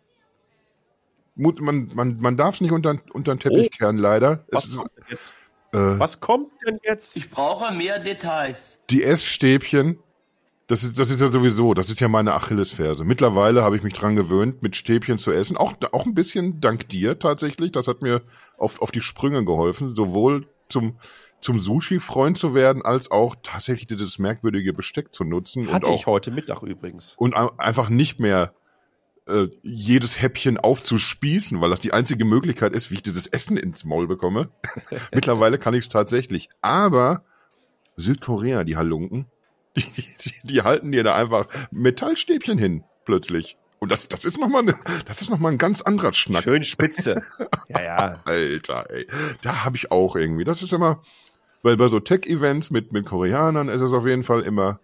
man, man, man darf es nicht unter, unter den Teppich oh, kehren, leider. Was kommt denn jetzt? Äh, was kommt denn jetzt? Ich brauche mehr Details. Die Essstäbchen das ist, das ist ja sowieso, das ist ja meine Achillesferse. Mittlerweile habe ich mich dran gewöhnt, mit Stäbchen zu essen. Auch, auch ein bisschen dank dir tatsächlich. Das hat mir auf, auf die Sprünge geholfen, sowohl zum, zum Sushi-Freund zu werden, als auch tatsächlich dieses merkwürdige Besteck zu nutzen. Hatte und auch, ich heute Mittag übrigens. Und einfach nicht mehr äh, jedes Häppchen aufzuspießen, weil das die einzige Möglichkeit ist, wie ich dieses Essen ins Maul bekomme. Mittlerweile kann ich es tatsächlich. Aber Südkorea, die Halunken, die, die, die halten dir da einfach Metallstäbchen hin, plötzlich. Und das, das ist nochmal ne, das ist noch mal ein ganz anderer Schnack. Schön spitze. ja, ja. Alter, ey. Da habe ich auch irgendwie. Das ist immer, weil bei so Tech-Events mit, mit Koreanern ist es auf jeden Fall immer,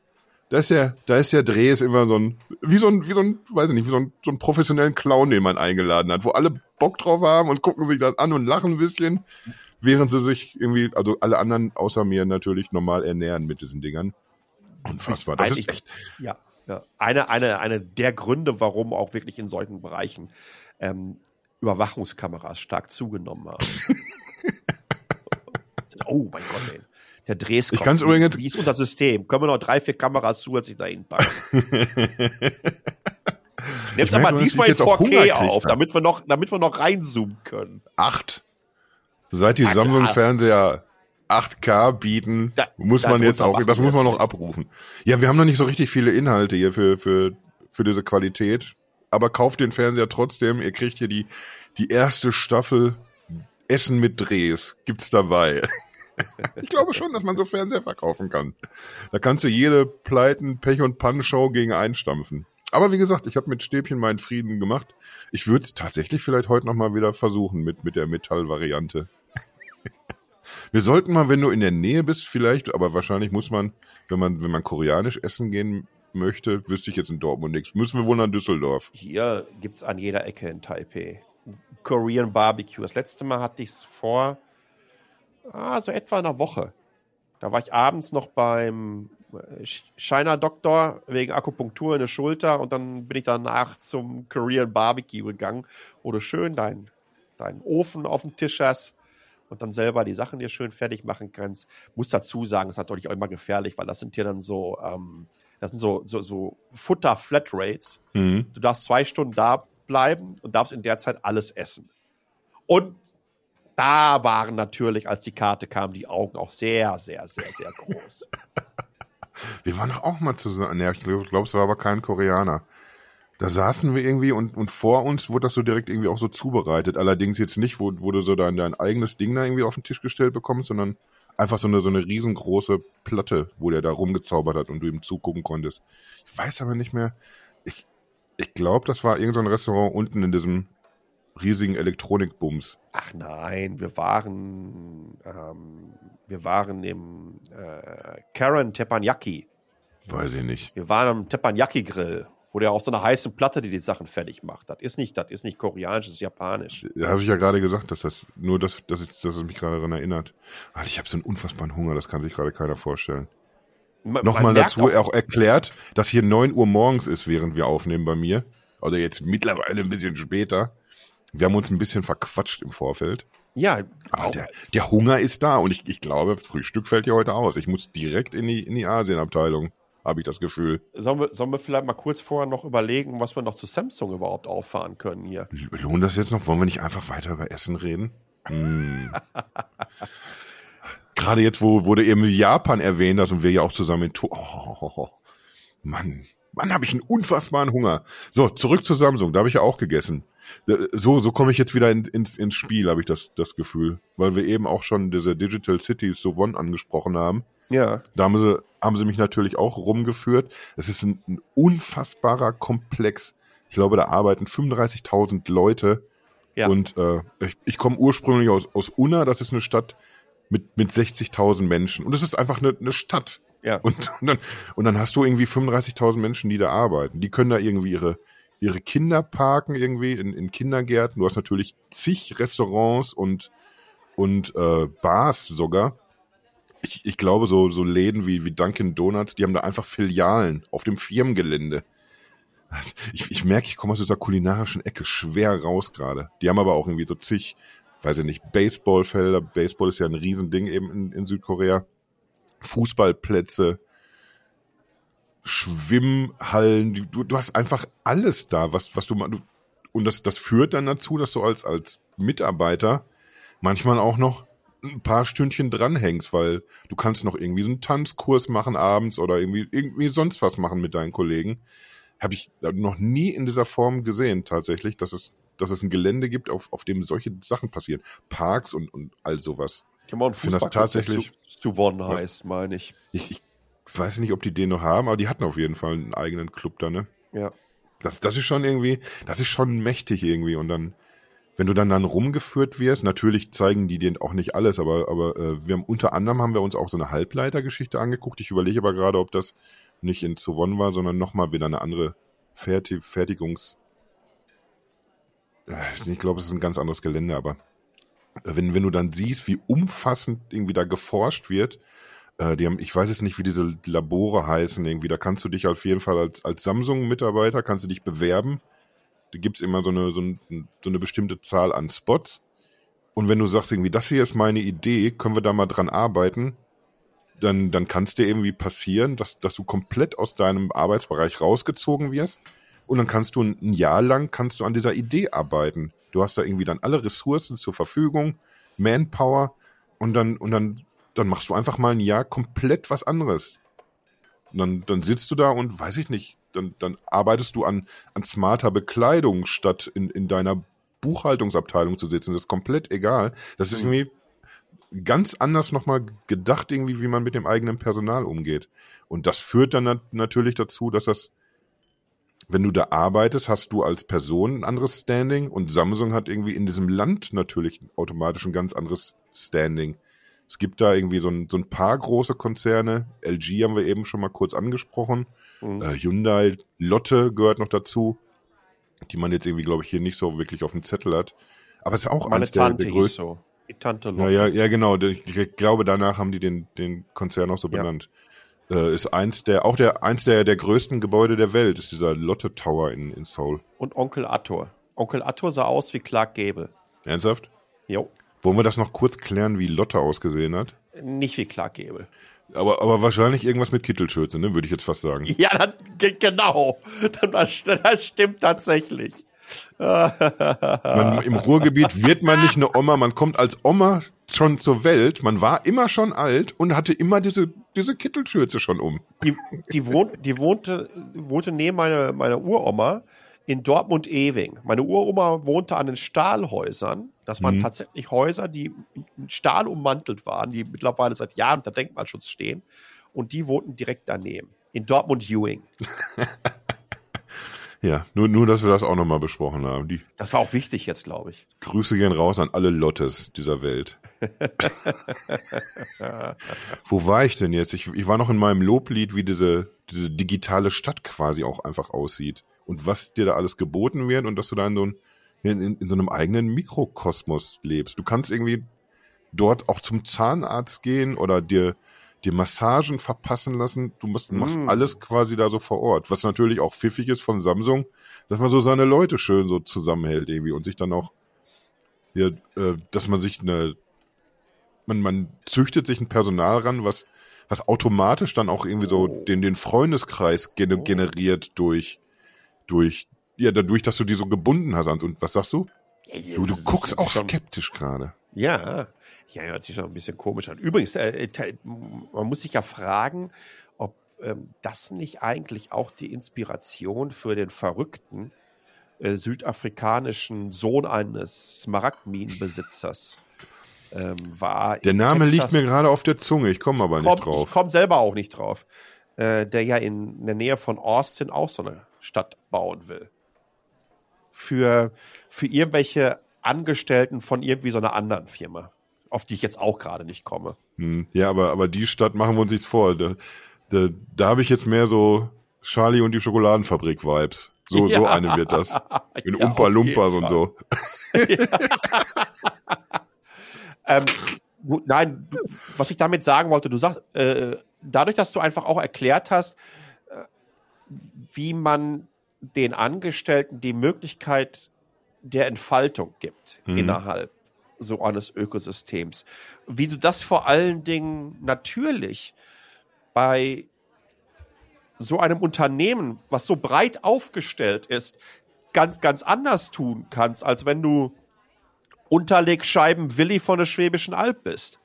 da ist ja, da ist der Dreh ist immer so ein, wie so ein, wie so ein, weiß ich nicht, wie so ein, so ein professionellen Clown, den man eingeladen hat, wo alle Bock drauf haben und gucken sich das an und lachen ein bisschen, während sie sich irgendwie, also alle anderen außer mir natürlich normal ernähren mit diesen Dingern. Unfassbar. Das ist echt. Ja, ja. Eine, eine, eine der Gründe, warum auch wirklich in solchen Bereichen ähm, Überwachungskameras stark zugenommen haben. oh mein Gott, ey. Der Drehskopf. Ich kann übrigens. Wie ist unser System? Können wir noch drei, vier Kameras zusätzlich dahin packen? Nehmt aber dass diesmal in jetzt auch 4K Hunger krieg, auf, ja. damit wir noch, damit wir noch reinzoomen können. Acht. Seit die Samsung-Fernseher 8K bieten, Da- muss da man jetzt auch, das muss man es noch abrufen. Ja, wir haben noch nicht so richtig viele Inhalte hier für, für, für diese Qualität. Aber kauft den Fernseher trotzdem. Ihr kriegt hier die, die erste Staffel Essen mit Drehs. Gibt's dabei. ich glaube schon, dass man so Fernseher verkaufen kann. Da kannst du jede Pleiten, Pech und Pannenshow gegen einstampfen. Aber wie gesagt, ich habe mit Stäbchen meinen Frieden gemacht. Ich würde es tatsächlich vielleicht heute noch mal wieder versuchen mit, mit der Metallvariante. Wir sollten mal, wenn du in der Nähe bist, vielleicht, aber wahrscheinlich muss man, wenn man, wenn man koreanisch essen gehen möchte, wüsste ich jetzt in Dortmund nichts. Müssen wir wohl nach Düsseldorf. Hier gibt's an jeder Ecke in Taipei Korean Barbecue. Das letzte Mal hatte ich's vor, ah, so etwa einer Woche. Da war ich abends noch beim äh, China Doktor wegen Akupunktur in der Schulter und dann bin ich danach zum Korean Barbecue gegangen, wo du schön deinen dein Ofen auf dem Tisch hast und dann selber die Sachen dir schön fertig machen kannst. Muss dazu sagen, ist natürlich auch immer gefährlich, weil das sind hier dann so, ähm, das sind so, so, so Futter-Flatrates. Mhm. Du darfst zwei Stunden da bleiben und darfst in der Zeit alles essen. Und da waren natürlich, als die Karte kam, die Augen auch sehr, sehr, sehr, sehr groß. Wir waren doch auch mal zusammen. Ja, ich glaube, glaub, es war aber kein Koreaner. Da saßen wir irgendwie und, und vor uns wurde das so direkt irgendwie auch so zubereitet. Allerdings jetzt nicht, wo, wo du so dein, dein eigenes Ding da irgendwie auf den Tisch gestellt bekommst, sondern einfach so eine, so eine riesengroße Platte, wo der da rumgezaubert hat und du ihm zugucken konntest. Ich weiß aber nicht mehr. Ich, ich glaube, das war irgendein so Restaurant unten in diesem riesigen Elektronikbums. Ach nein, wir waren, ähm, wir waren im äh, Karen Teppanyaki. Weiß ich nicht. Wir waren am Teppanyaki-Grill, wo der auf so einer heißen Platte die, die Sachen fertig macht. Das ist nicht, das ist nicht koreanisch, das ist japanisch. Da habe ich ja gerade gesagt, dass das nur das, das ist, dass es mich gerade daran erinnert. Alter, ich habe so einen unfassbaren Hunger, das kann sich gerade keiner vorstellen. Man- Nochmal man dazu auch erklärt, dass hier 9 Uhr morgens ist, während wir aufnehmen bei mir. Oder jetzt mittlerweile ein bisschen später. Wir haben uns ein bisschen verquatscht im Vorfeld. Ja, Aber der, der Hunger ist da und ich, ich glaube, Frühstück fällt hier heute aus. Ich muss direkt in die, in die Asienabteilung, habe ich das Gefühl. sollen, wir, sollen wir vielleicht mal kurz vorher noch überlegen, was wir noch zu Samsung überhaupt auffahren können hier? Lohnt das jetzt noch? Wollen wir nicht einfach weiter über Essen reden? Hm. Gerade jetzt, wo, du eben Japan erwähnt hast und wir ja auch zusammen in to oh, Mann, Mann, habe ich einen unfassbaren Hunger. So, zurück zu Samsung, da habe ich ja auch gegessen. So, so komme ich jetzt wieder in, ins, ins Spiel, habe ich das, das Gefühl. Weil wir eben auch schon diese Digital Cities so One angesprochen haben. Ja. Da haben sie, haben sie mich natürlich auch rumgeführt. Es ist ein, ein unfassbarer Komplex. Ich glaube, da arbeiten 35.000 Leute. Ja. Und äh, ich, ich komme ursprünglich aus, aus Unna. Das ist eine Stadt mit, mit 60.000 Menschen. Und es ist einfach eine, eine Stadt. Ja. Und, und, dann, und dann hast du irgendwie 35.000 Menschen, die da arbeiten. Die können da irgendwie ihre, ihre Kinder parken irgendwie in, in Kindergärten. Du hast natürlich zig Restaurants und, und äh, Bars sogar. Ich, ich glaube, so, so Läden wie, wie Dunkin' Donuts, die haben da einfach Filialen auf dem Firmengelände. Ich, ich merke, ich komme aus dieser kulinarischen Ecke schwer raus gerade. Die haben aber auch irgendwie so zig, weiß ich nicht, Baseballfelder. Baseball ist ja ein Riesending eben in, in Südkorea. Fußballplätze, Schwimmhallen, du, du hast einfach alles da, was, was du du, und das, das führt dann dazu, dass du als, als Mitarbeiter manchmal auch noch ein paar Stündchen dranhängst, weil du kannst noch irgendwie so einen Tanzkurs machen abends oder irgendwie, irgendwie sonst was machen mit deinen Kollegen. Habe ich noch nie in dieser Form gesehen, tatsächlich, dass es, dass es ein Gelände gibt, auf, auf dem solche Sachen passieren. Parks und, und all sowas. Ich habe auch einen der tatsächlich- Su- Suwon heißt, meine ich. Ich, ich weiß nicht, ob die den noch haben, aber die hatten auf jeden Fall einen eigenen Club da, ne? Ja. Das, das ist schon irgendwie, das ist schon mächtig irgendwie. Und dann, wenn du dann dann rumgeführt wirst, natürlich zeigen die dir auch nicht alles, aber, aber äh, wir haben unter anderem haben wir uns auch so eine Halbleitergeschichte angeguckt. Ich überlege aber gerade, ob das nicht in Suwon war, sondern nochmal wieder eine andere Ferti Fertigungs. Äh, Ich glaube, es ist ein ganz anderes Gelände, aber wenn, wenn du dann siehst, wie umfassend irgendwie da geforscht wird, äh, die haben, ich weiß jetzt nicht, wie diese Labore heißen, irgendwie, da kannst du dich auf jeden Fall als, als Samsung-Mitarbeiter, kannst du dich bewerben. Da gibt's immer so eine, so, ein, so eine bestimmte Zahl an Spots. Und wenn du sagst irgendwie, das hier ist meine Idee, können wir da mal dran arbeiten, dann, dann kann es dir irgendwie passieren, dass, dass du komplett aus deinem Arbeitsbereich rausgezogen wirst, und dann kannst du ein, Jahr lang kannst du an dieser Idee arbeiten. Du hast da irgendwie dann alle Ressourcen zur Verfügung, Manpower und dann und dann dann machst du einfach mal ein Jahr komplett was anderes. Und dann dann sitzt du da und weiß ich nicht, dann dann arbeitest du an an smarter Bekleidung statt in in deiner Buchhaltungsabteilung zu sitzen. Das ist komplett egal. Das ist irgendwie ganz anders nochmal gedacht, irgendwie, wie man mit dem eigenen Personal umgeht. Und das führt dann nat natürlich dazu, dass das, wenn du da arbeitest, hast du als Person ein anderes Standing und Samsung hat irgendwie in diesem Land natürlich automatisch ein ganz anderes Standing. Es gibt da irgendwie so ein, so ein paar große Konzerne. LG haben wir eben schon mal kurz angesprochen. Mhm. Äh, Hyundai, Lotte gehört noch dazu, die man jetzt irgendwie, glaube ich, hier nicht so wirklich auf dem Zettel hat. Aber es ist auch Meine der, der größten. so. Die Tante Ja, Lotte. ja, ja, genau. Ich ich glaube, danach haben die den, den Konzern auch so Ja. benannt. Äh, ist eins der, auch der, eins der, der größten Gebäude der Welt, ist dieser Lotte Tower in, in Seoul. Und Onkel Attor. Onkel Attor sah aus wie Clark Gable. Ernsthaft? Jo. Wollen wir das noch kurz klären, wie Lotte ausgesehen hat? Nicht wie Clark Gable. Aber, aber wahrscheinlich irgendwas mit Kittelschürze, ne? Würde ich jetzt fast sagen. Ja, dann, ge- genau. Das, das stimmt tatsächlich. Man, Im Ruhrgebiet wird man nicht eine Oma, man kommt als Oma schon zur Welt, man war immer schon alt und hatte immer diese, diese Kittelschürze schon um. Die, die, wohnt, die wohnte, wohnte neben meiner, meiner Uroma in Dortmund-Ewing. Meine Uroma wohnte an den Stahlhäusern. Das waren tatsächlich Häuser, die in Stahl ummantelt waren, die mittlerweile seit Jahren unter Denkmalschutz stehen. Und die wohnten direkt daneben. In Dortmund-Ewing. Ja, nur, nur, dass wir das auch nochmal besprochen haben. Die Das war auch wichtig jetzt, glaube ich. Grüße gehen raus an alle Lottes dieser Welt. Wo war ich denn jetzt? Ich, ich war noch in meinem Loblied, wie diese, diese digitale Stadt quasi auch einfach aussieht. Und was dir da alles geboten wird und dass du da in so, ein, in, in, in so einem eigenen Mikrokosmos lebst. Du kannst irgendwie dort auch zum Zahnarzt gehen oder dir, dir Massagen verpassen lassen. Du musst, machst Mm. alles quasi da so vor Ort. Was natürlich auch pfiffig ist von Samsung, dass man so seine Leute schön so zusammenhält irgendwie und sich dann auch, ja, äh, dass man sich eine, man, man züchtet sich ein Personal ran, was, was automatisch dann auch irgendwie so Oh. den, den Freundeskreis gene, generiert durch, durch, ja, dadurch, dass du die so gebunden hast. Und was sagst du? Du, du guckst auch skeptisch gerade. Ja, ja, hört sich schon ein bisschen komisch an. Übrigens, äh, te- man muss sich ja fragen, ob ähm, das nicht eigentlich auch die Inspiration für den verrückten äh, südafrikanischen Sohn eines Smaragdminenbesitzers ähm, war. Der Name liegt Texas. mir gerade auf der Zunge, ich komme aber nicht Komm, Ich drauf. komme selber auch nicht drauf. Äh, der ja in der Nähe von Austin auch so eine Stadt bauen will. Für, für irgendwelche Angestellten von irgendwie so einer anderen Firma, auf die ich jetzt auch gerade nicht komme. Hm, ja, aber, aber die Stadt machen wir uns nichts vor. Da, da, da habe ich jetzt mehr so Charlie und die Schokoladenfabrik-Vibes. So, so Ja. eine wird das. In Ja, Umpa Lumpas und so. Ähm, gut, nein, was ich damit sagen wollte, du sagst, äh, dadurch, dass du einfach auch erklärt hast, äh, wie man den Angestellten die Möglichkeit der Entfaltung gibt Mhm. innerhalb so eines Ökosystems, wie du das vor allen Dingen natürlich bei so einem Unternehmen, was so breit aufgestellt ist, ganz, ganz anders tun kannst, als wenn du Unterlegscheiben Willi von der Schwäbischen Alb bist.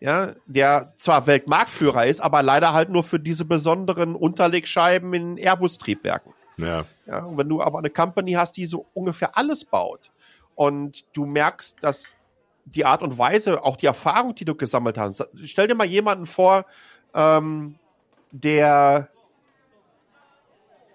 Ja, der zwar Weltmarktführer ist, aber leider halt nur für diese besonderen Unterlegscheiben in Airbus-Triebwerken. Ja. Ja, und wenn du aber eine Company hast, die so ungefähr alles baut und du merkst, dass die Art und Weise, auch die Erfahrung, die du gesammelt hast, stell dir mal jemanden vor, ähm, der,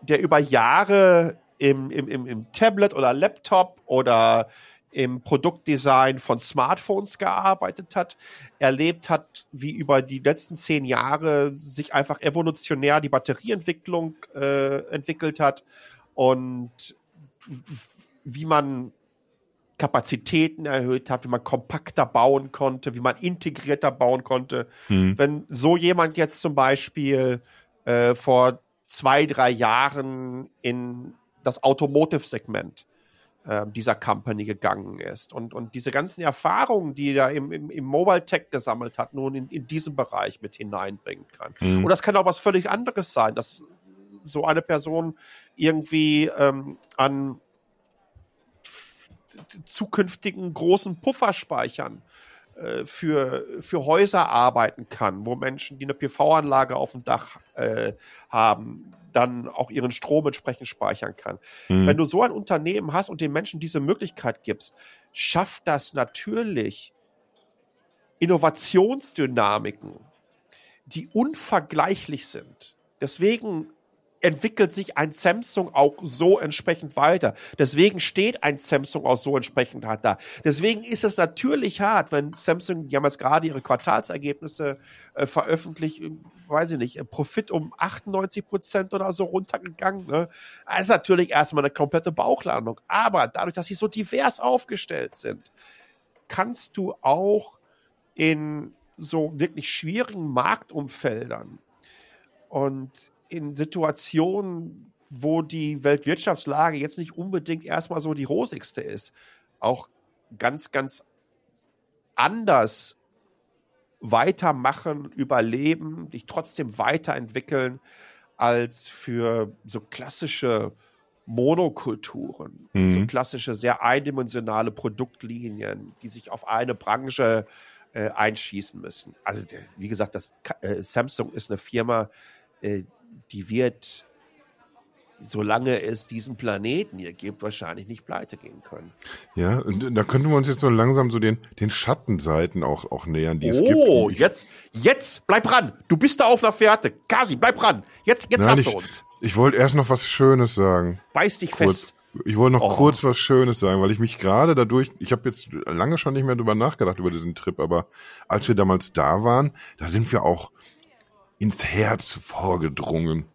der über Jahre im, im, im, im Tablet oder Laptop oder im Produktdesign von Smartphones gearbeitet hat, erlebt hat, wie über die letzten zehn Jahre sich einfach evolutionär die Batterieentwicklung äh, entwickelt hat und wie man Kapazitäten erhöht hat, wie man kompakter bauen konnte, wie man integrierter bauen konnte. Hm. Wenn so jemand jetzt zum Beispiel äh, vor zwei, drei Jahren in das Automotive-Segment äh, dieser Company gegangen ist und, und diese ganzen Erfahrungen, die er im, im, im Mobile Tech gesammelt hat, nun in, in diesen Bereich mit hineinbringen kann. Mhm. Und das kann auch was völlig anderes sein. Das so eine Person irgendwie ähm, an zukünftigen großen Pufferspeichern äh, für, für Häuser arbeiten kann, wo Menschen, die eine PV-Anlage auf dem Dach äh, haben, dann auch ihren Strom entsprechend speichern kann. Mhm. Wenn du so ein Unternehmen hast und den Menschen diese Möglichkeit gibst, schafft das natürlich Innovationsdynamiken, die unvergleichlich sind. Deswegen entwickelt sich ein Samsung auch so entsprechend weiter. Deswegen steht ein Samsung auch so entsprechend hart da. Deswegen ist es natürlich hart, wenn Samsung, jetzt gerade ihre Quartalsergebnisse äh, veröffentlicht, weiß ich nicht, Profit um 98 Prozent oder so runtergegangen. Ne? Das ist natürlich erstmal eine komplette Bauchlandung. Aber dadurch, dass sie so divers aufgestellt sind, kannst du auch in so wirklich schwierigen Marktumfeldern und in Situationen, wo die Weltwirtschaftslage jetzt nicht unbedingt erstmal so die rosigste ist, auch ganz, ganz anders weitermachen, überleben, dich trotzdem weiterentwickeln als für so klassische Monokulturen, mhm. so klassische, sehr eindimensionale Produktlinien, die sich auf eine Branche äh, einschießen müssen. Also, wie gesagt, das äh, Samsung ist eine Firma, äh, die wird, solange es diesen Planeten hier gibt, wahrscheinlich nicht pleite gehen können. Ja, und da könnten wir uns jetzt so langsam so den, den Schattenseiten auch, auch nähern, die oh, es gibt. Oh, jetzt, jetzt, bleib dran. Du bist da auf einer Fährte. Kasi, bleib dran. Jetzt, jetzt Nein, hast ich, du uns. Ich wollte erst noch was Schönes sagen. Beiß dich kurz. fest. Ich wollte noch oh. kurz was Schönes sagen, weil ich mich gerade dadurch, ich habe jetzt lange schon nicht mehr drüber nachgedacht über diesen Trip, aber als wir damals da waren, da sind wir auch ins Herz vorgedrungen.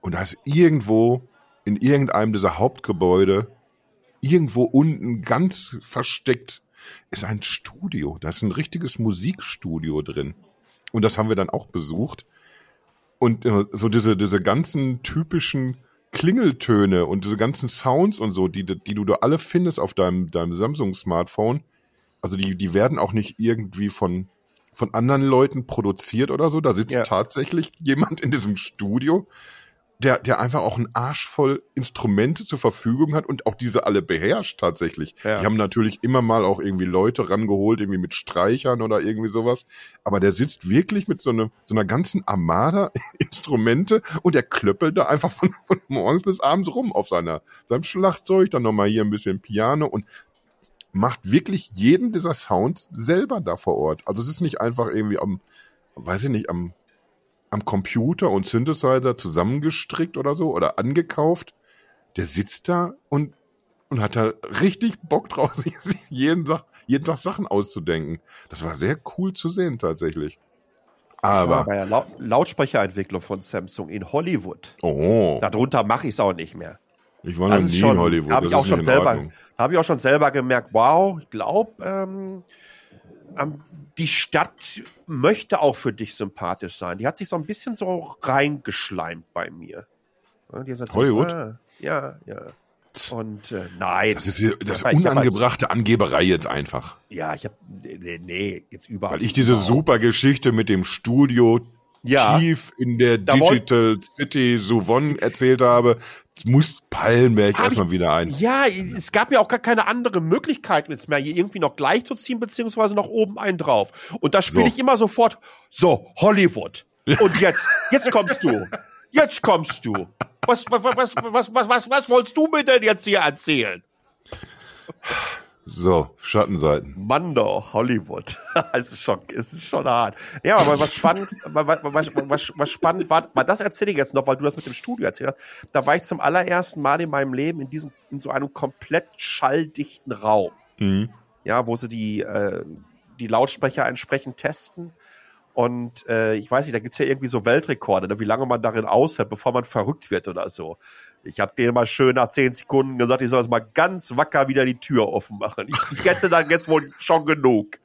Und da ist irgendwo in irgendeinem dieser Hauptgebäude, irgendwo unten ganz versteckt, ist ein Studio. Da ist ein richtiges Musikstudio drin. Und das haben wir dann auch besucht. Und äh, so diese, diese ganzen typischen Klingeltöne und diese ganzen Sounds und so, die, die du da alle findest auf deinem, deinem Samsung-Smartphone, also die, die werden auch nicht irgendwie von, von anderen Leuten produziert oder so. Da sitzt ja. tatsächlich jemand in diesem Studio der, der einfach auch einen Arsch voll Instrumente zur Verfügung hat und auch diese alle beherrscht tatsächlich. Ja. Die haben natürlich immer mal auch irgendwie Leute rangeholt, irgendwie mit Streichern oder irgendwie sowas. Aber der sitzt wirklich mit so, eine, so einer ganzen Armada Instrumente und der klöppelt da einfach von, von morgens bis abends rum auf seiner, seinem Schlagzeug, dann nochmal hier ein bisschen Piano und macht wirklich jeden dieser Sounds selber da vor Ort. Also es ist nicht einfach irgendwie am, weiß ich nicht, am am Computer und Synthesizer zusammengestrickt oder so oder angekauft. Der sitzt da und, und hat da richtig Bock drauf, sich jeden, Tag, jeden Tag Sachen auszudenken. Das war sehr cool zu sehen tatsächlich. Aber, ja, La Lautsprecherentwicklung von Samsung in Hollywood. Oh. Darunter mache ich es auch nicht mehr. Ich war noch nie schon, in Hollywood. Habe ich auch schon selber, habe ich auch schon selber gemerkt. Wow, ich glaube, ähm, die Stadt möchte auch für dich sympathisch sein. Die hat sich so ein bisschen so reingeschleimt bei mir. Hollywood? So, ah, ja, ja. Und äh, nein. Das ist hier, das ist unangebrachte Angeberei jetzt einfach. Ja, ich habe nee, nee, jetzt überall. Weil ich diese super Geschichte mit dem Studio ja, tief in der Digital City Suvon erzählt habe, muss Pallenberg erstmal wieder ein. Ja, es gab ja auch gar keine andere Möglichkeit jetzt mehr, hier irgendwie noch gleich zu ziehen, beziehungsweise noch oben einen drauf. Und da spiele so. ich immer sofort, so, Hollywood. Und jetzt, jetzt kommst du. Jetzt kommst du. Was, was, was, was, was, was, was wolltest du mir denn jetzt hier erzählen? So, Schattenseiten. Mando, Hollywood. es ist schon, es ist schon hart. Ja, aber was spannend, was, was, was, was spannend war, mal das erzähle ich jetzt noch, weil du das mit dem Studio erzählt hast. Da war ich zum allerersten Mal in meinem Leben in diesem, in so einem komplett schalldichten Raum. Mhm. Ja, wo sie die, äh, die Lautsprecher entsprechend testen. Und äh, ich weiß nicht, da gibt's ja irgendwie so Weltrekorde, ne, wie lange man darin aushält, bevor man verrückt wird oder so. Ich habe denen mal schön nach zehn Sekunden gesagt, ich soll jetzt mal ganz wacker wieder die Tür offen machen. Ich, hätte dann jetzt wohl schon genug.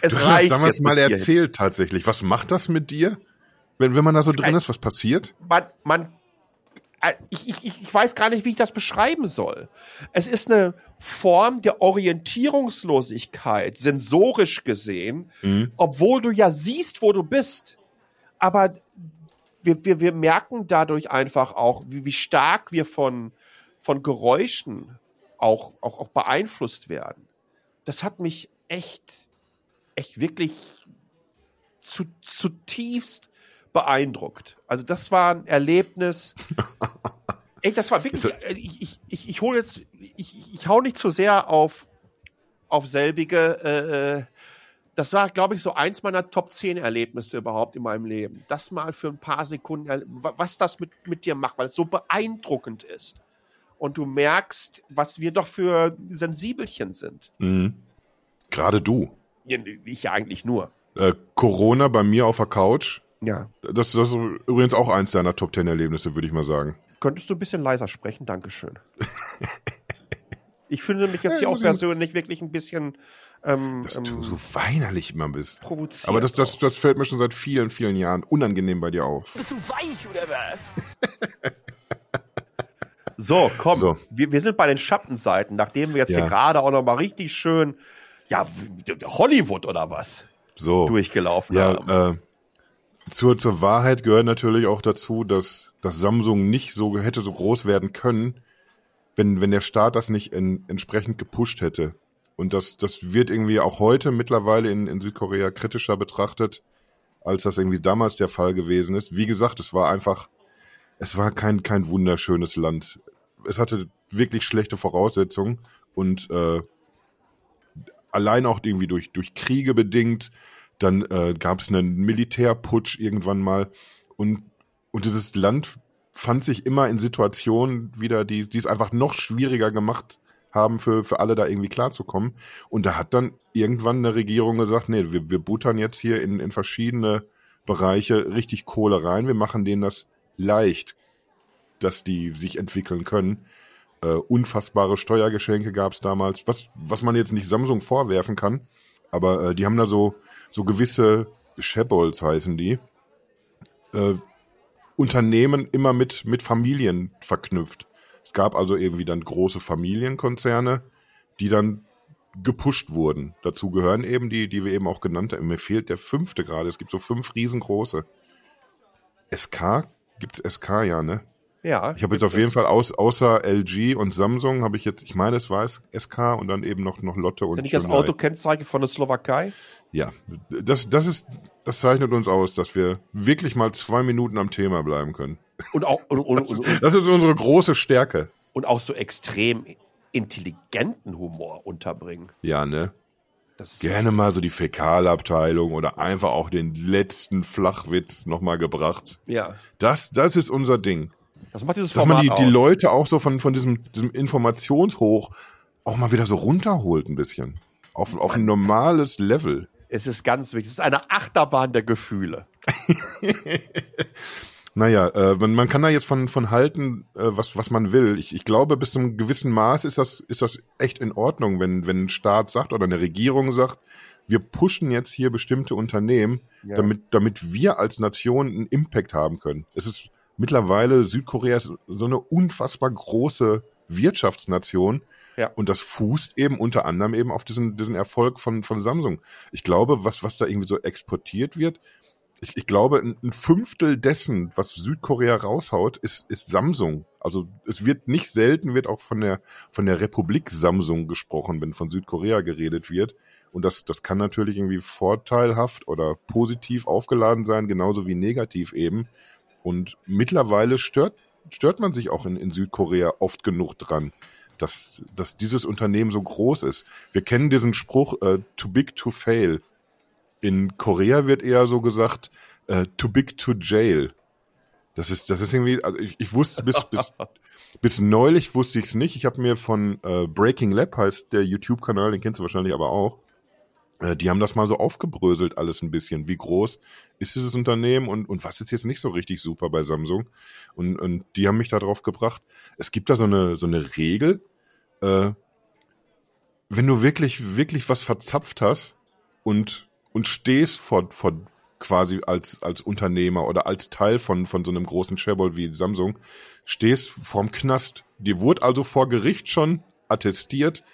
Es du reicht. Hast damals mal erzählt tatsächlich. Was macht das mit dir? Wenn, wenn man da so drin ist, was passiert? Man, man, äh, ich, ich, ich weiß gar nicht, wie ich das beschreiben soll. Es ist eine Form der Orientierungslosigkeit, sensorisch gesehen, mhm. obwohl du ja siehst, wo du bist. Aber wir, wir, wir merken dadurch einfach auch, wie, wie stark wir von, von Geräuschen auch, auch, auch beeinflusst werden. Das hat mich echt, echt wirklich zu, zutiefst beeindruckt. Also das war ein Erlebnis. Ey, das war wirklich, äh, ich, ich, ich, ich hole jetzt, ich, ich hau nicht zu sehr auf, auf selbige, äh, äh das war, glaube ich, so eins meiner Top 10 Erlebnisse überhaupt in meinem Leben. Das mal für ein paar Sekunden, was das mit, mit dir macht, weil es so beeindruckend ist. Und du merkst, was wir doch für Sensibelchen sind. Mhm. Gerade du. Ich ja eigentlich nur. Äh, Corona bei mir auf der Couch. Ja. Das, das ist übrigens auch eins deiner Top 10 Erlebnisse, würde ich mal sagen. Könntest du ein bisschen leiser sprechen? Dankeschön. ich finde mich jetzt hier auch persönlich wirklich ein bisschen ähm, dass du ähm, so weinerlich immer bist. Provoziert. Aber das, das, das fällt mir schon seit vielen, vielen Jahren unangenehm bei dir auf. Bist du weich oder was? so, komm. So. Wir, wir sind bei den Schattenseiten, nachdem wir jetzt Ja. hier gerade auch noch mal richtig schön, ja, Hollywood oder was So. durchgelaufen Ja, haben. äh, zur, zur Wahrheit gehört natürlich auch dazu, dass, dass Samsung nicht so hätte so groß werden können, wenn, wenn der Staat das nicht in, entsprechend gepusht hätte. Und das, das wird irgendwie auch heute mittlerweile in, in Südkorea kritischer betrachtet, als das irgendwie damals der Fall gewesen ist. Wie gesagt, es war einfach, es war kein, kein wunderschönes Land. Es hatte wirklich schlechte Voraussetzungen und äh, allein auch irgendwie durch, durch Kriege bedingt. Dann äh, gab es einen Militärputsch irgendwann mal. Und, und dieses Land fand sich immer in Situationen wieder, die, die es einfach noch schwieriger gemacht haben, für, für alle da irgendwie klarzukommen. Und da hat dann irgendwann eine Regierung gesagt, nee, wir, wir buttern jetzt hier in, in verschiedene Bereiche richtig Kohle rein. Wir machen denen das leicht, dass die sich entwickeln können. Äh, unfassbare Steuergeschenke gab es damals, was, was man jetzt nicht Samsung vorwerfen kann. Aber äh, die haben da so, so gewisse Chaebols heißen die. Äh, Unternehmen immer mit, mit Familien verknüpft. Es gab also irgendwie dann große Familienkonzerne, die dann gepusht wurden. Dazu gehören eben die, die wir eben auch genannt haben. Mir fehlt der fünfte gerade. Es gibt so fünf riesengroße. SK? Gibt's SK ja, ne? ja. Ich habe jetzt auf jeden Fall aus, außer LG und Samsung habe ich jetzt, ich meine, es war es SK und dann eben noch, noch Lotte und Ist nicht das. Autokennzeichen von der Slowakei? Ja, das, das ist, das zeichnet uns aus, dass wir wirklich mal zwei Minuten am Thema bleiben können. Und auch, und, und, und, Das ist unsere große Stärke. und auch so extrem intelligenten Humor unterbringen. Ja, ne? Gerne mal so die Fäkalabteilung oder einfach auch den letzten Flachwitz nochmal gebracht. Ja. Das, das ist unser Ding. Das macht dieses Dass man Format die, die aus. Leute auch so von, von diesem, diesem Informationshoch auch mal wieder so runterholt ein bisschen. Auf, auf ein normales Level. Es ist ganz wichtig. Es ist eine Achterbahn der Gefühle. Naja, äh, man, man kann da jetzt von, von halten, äh, was, was man will. Ich, ich glaube, bis zu einem gewissen Maß ist das, ist das echt in Ordnung, wenn, wenn ein Staat sagt oder eine Regierung sagt, wir pushen jetzt hier bestimmte Unternehmen, Ja. damit, damit wir als Nation einen Impact haben können. Es ist mittlerweile, Südkorea ist so eine unfassbar große Wirtschaftsnation. Ja. Und das fußt eben unter anderem eben auf diesen, diesen Erfolg von, von Samsung. Ich glaube, was, was da irgendwie so exportiert wird, ich, ich glaube, ein Fünftel dessen, was Südkorea raushaut, ist, ist Samsung. Also es wird nicht selten, wird auch von der, von der Republik Samsung gesprochen, wenn von Südkorea geredet wird. Und das, das kann natürlich irgendwie vorteilhaft oder positiv aufgeladen sein, genauso wie negativ eben. Und mittlerweile stört, stört man sich auch in, in Südkorea oft genug dran, dass, dass dieses Unternehmen so groß ist. Wir kennen diesen Spruch, äh, too big to fail. In Korea wird eher so gesagt, äh, too big to jail. Das ist, das ist irgendwie, also ich, ich wusste bis, bis, bis neulich wusste ich es nicht. Ich habe mir von äh, Breaking Lab heißt der YouTube-Kanal, den kennst du wahrscheinlich aber auch. Äh, die haben das mal so aufgebröselt alles ein bisschen. Wie groß ist dieses Unternehmen und, und was ist jetzt nicht so richtig super bei Samsung? Und, und die haben mich da drauf gebracht. Es gibt da so eine, so eine Regel, äh, wenn du wirklich, wirklich was verzapft hast und, und stehst vor, vor quasi als, als Unternehmer oder als Teil von, von so einem großen Chaebol wie Samsung, stehst vorm Knast. Dir wurde also vor Gericht schon attestiert,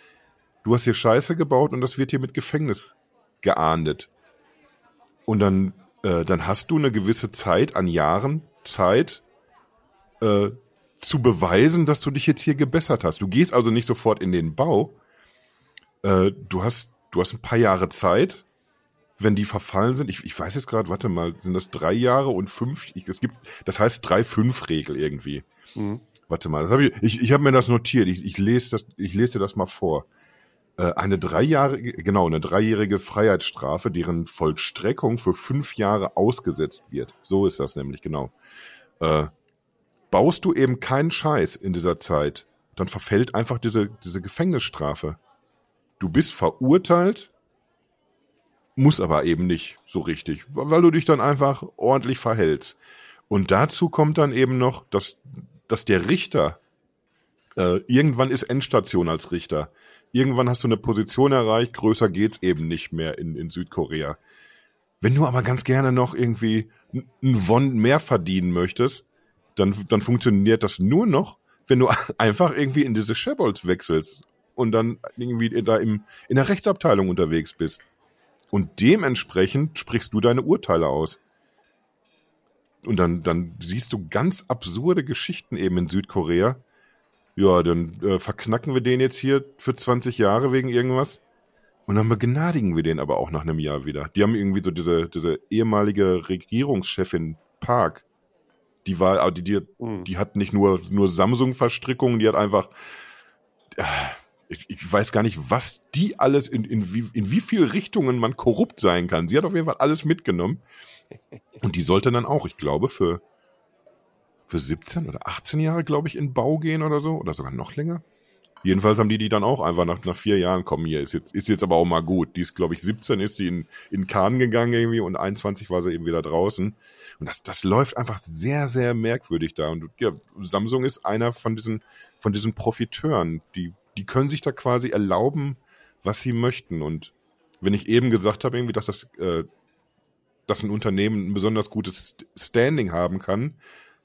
du hast hier Scheiße gebaut und das wird hier mit Gefängnis geahndet. Und dann, äh, dann hast du eine gewisse Zeit an Jahren Zeit, äh, zu beweisen, dass du dich jetzt hier gebessert hast. Du gehst also nicht sofort in den Bau. Äh, du hast, du hast ein paar Jahre Zeit, wenn die verfallen sind. Ich, ich weiß jetzt gerade, warte mal, sind das drei Jahre und fünf? Ich, es gibt, das heißt drei fünf Regel irgendwie. Mhm. Warte mal, das hab ich, ich, ich habe mir das notiert. Ich, ich lese das, ich lese dir das mal vor. Äh, eine dreijährige, genau, eine dreijährige Freiheitsstrafe, deren Vollstreckung für fünf Jahre ausgesetzt wird. So ist das nämlich genau. Äh, baust du eben keinen Scheiß in dieser Zeit, dann verfällt einfach diese, diese Gefängnisstrafe. Du bist verurteilt, muss aber eben nicht so richtig, weil du dich dann einfach ordentlich verhältst. Und dazu kommt dann eben noch, dass, dass der Richter, äh, irgendwann ist Endstation als Richter. Irgendwann hast du eine Position erreicht, größer geht's eben nicht mehr in, in Südkorea. Wenn du aber ganz gerne noch irgendwie ein Won mehr verdienen möchtest, dann, dann funktioniert das nur noch, wenn du einfach irgendwie in diese Shabolds wechselst und dann irgendwie da im, in der Rechtsabteilung unterwegs bist. Und dementsprechend sprichst du deine Urteile aus. Und dann, dann siehst du ganz absurde Geschichten eben in Südkorea. Ja, dann äh, verknacken wir den jetzt hier für 20 Jahre wegen irgendwas. Und dann begnadigen wir den aber auch nach einem Jahr wieder. Die haben irgendwie so diese, diese ehemalige Regierungschefin Park, die war, die, die, mhm. die hat nicht nur, nur Samsung-Verstrickungen, die hat einfach, äh, ich, ich, weiß gar nicht, was die alles, in, in, wie, in wie viel Richtungen man korrupt sein kann. Sie hat auf jeden Fall alles mitgenommen. Und die sollte dann auch, ich glaube, für, für 17 oder 18 Jahre, glaube ich, in Bau gehen oder so, oder sogar noch länger. Jedenfalls haben die die dann auch einfach nach, nach vier Jahren kommen hier. Ist jetzt, ist jetzt aber auch mal gut. Die ist, glaube ich, 17 ist die in, in Kahn gegangen irgendwie und 21 war sie eben wieder draußen. Und das, das läuft einfach sehr, sehr merkwürdig da. Und ja, Samsung ist einer von diesen, von diesen Profiteuren. Die, die können sich da quasi erlauben, was sie möchten. Und wenn ich eben gesagt habe, irgendwie, dass das, äh, dass ein Unternehmen ein besonders gutes Standing haben kann,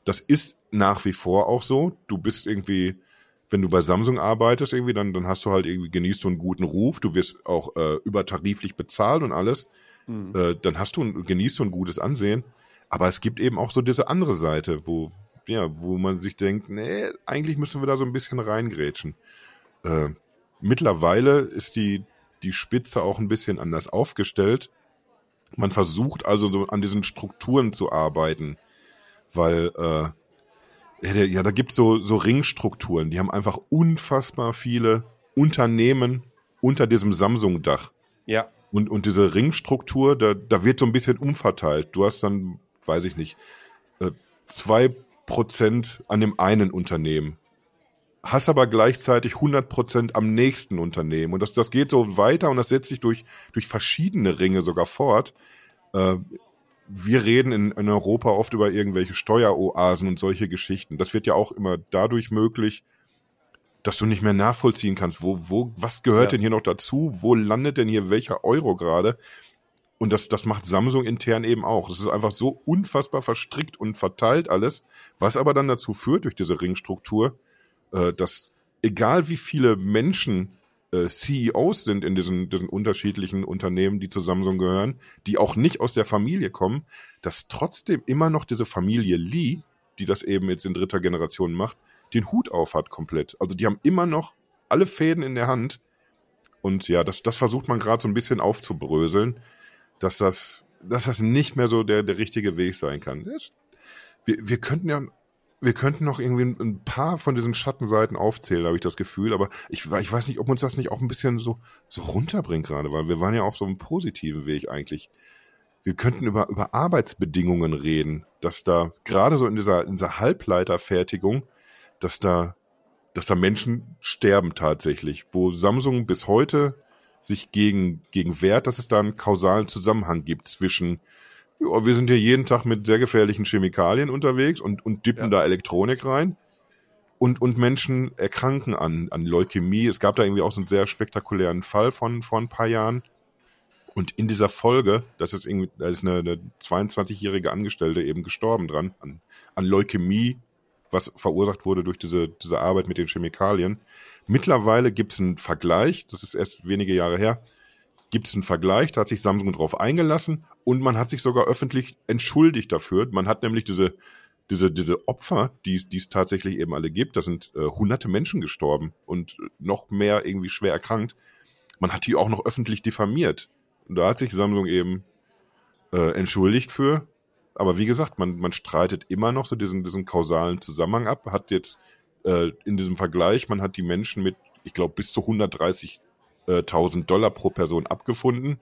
das ist nach wie vor auch so. Du bist irgendwie, wenn du bei Samsung arbeitest irgendwie, dann, dann hast du halt irgendwie, genießt du einen guten Ruf, du wirst auch äh, übertariflich bezahlt und alles. Mhm. Äh, dann hast du, genießt du ein gutes Ansehen. Aber es gibt eben auch so diese andere Seite, wo, ja, wo man sich denkt, nee, eigentlich müssen wir da so ein bisschen reingrätschen. Äh, mittlerweile ist die, die Spitze auch ein bisschen anders aufgestellt. Man versucht also so an diesen Strukturen zu arbeiten, weil äh, ja, da gibt's so, so Ringstrukturen, die haben einfach unfassbar viele Unternehmen unter diesem Samsung-Dach. Ja. Und, und diese Ringstruktur, da, da wird so ein bisschen umverteilt. Du hast dann weiß ich nicht, äh, zwei Prozent an dem einen Unternehmen. Hast aber gleichzeitig 100 Prozent am nächsten Unternehmen. Und das, das geht so weiter und das setzt sich durch, durch verschiedene Ringe sogar fort. Äh, wir reden in, in Europa oft über irgendwelche Steueroasen und solche Geschichten. Das wird ja auch immer dadurch möglich, dass du nicht mehr nachvollziehen kannst, wo, wo, was gehört ja. denn hier noch dazu? Wo landet denn hier welcher Euro gerade? Und das, das macht Samsung intern eben auch. Das ist einfach so unfassbar verstrickt und verteilt alles, was aber dann dazu führt, durch diese Ringstruktur, äh, dass egal wie viele Menschen äh, CEOs sind in diesen, diesen unterschiedlichen Unternehmen, die zu Samsung gehören, die auch nicht aus der Familie kommen, dass trotzdem immer noch diese Familie Lee, die das eben jetzt in dritter Generation macht, den Hut auf hat komplett. Also die haben immer noch alle Fäden in der Hand. Und ja, das, das versucht man gerade so ein bisschen aufzubröseln dass das, dass das nicht mehr so der, der richtige Weg sein kann. Das, wir, wir könnten ja, wir könnten noch irgendwie ein, paar von diesen Schattenseiten aufzählen, habe ich das Gefühl, aber ich, ich weiß nicht, ob uns das nicht auch ein bisschen so, so runterbringt gerade, weil wir waren ja auf so einem positiven Weg eigentlich. Wir könnten über, über Arbeitsbedingungen reden, dass da gerade so in dieser, in dieser Halbleiterfertigung, dass da, dass da Menschen sterben tatsächlich, wo Samsung bis heute sich gegen, gegen wehrt, dass es da einen kausalen Zusammenhang gibt zwischen, ja, wir sind hier jeden Tag mit sehr gefährlichen Chemikalien unterwegs und, und dippen ja. da Elektronik rein. Und, und Menschen erkranken an, an Leukämie. Es gab da irgendwie auch so einen sehr spektakulären Fall von vor ein paar Jahren. Und in dieser Folge, das ist irgendwie, da ist eine, eine 22-jährige Angestellte eben gestorben dran, an, an Leukämie, was verursacht wurde durch diese, diese Arbeit mit den Chemikalien. Mittlerweile gibt es einen Vergleich, das ist erst wenige Jahre her, gibt es einen Vergleich, da hat sich Samsung drauf eingelassen und man hat sich sogar öffentlich entschuldigt dafür. Man hat nämlich diese, diese, diese Opfer, die es tatsächlich eben alle gibt, da sind äh, hunderte Menschen gestorben und noch mehr irgendwie schwer erkrankt. Man hat die auch noch öffentlich diffamiert. Und da hat sich Samsung eben äh, entschuldigt für. Aber wie gesagt, man, man streitet immer noch so diesen, diesen kausalen Zusammenhang ab, hat jetzt äh, in diesem Vergleich, man hat die Menschen mit, ich glaube, bis zu 130.000 Dollar pro Person abgefunden.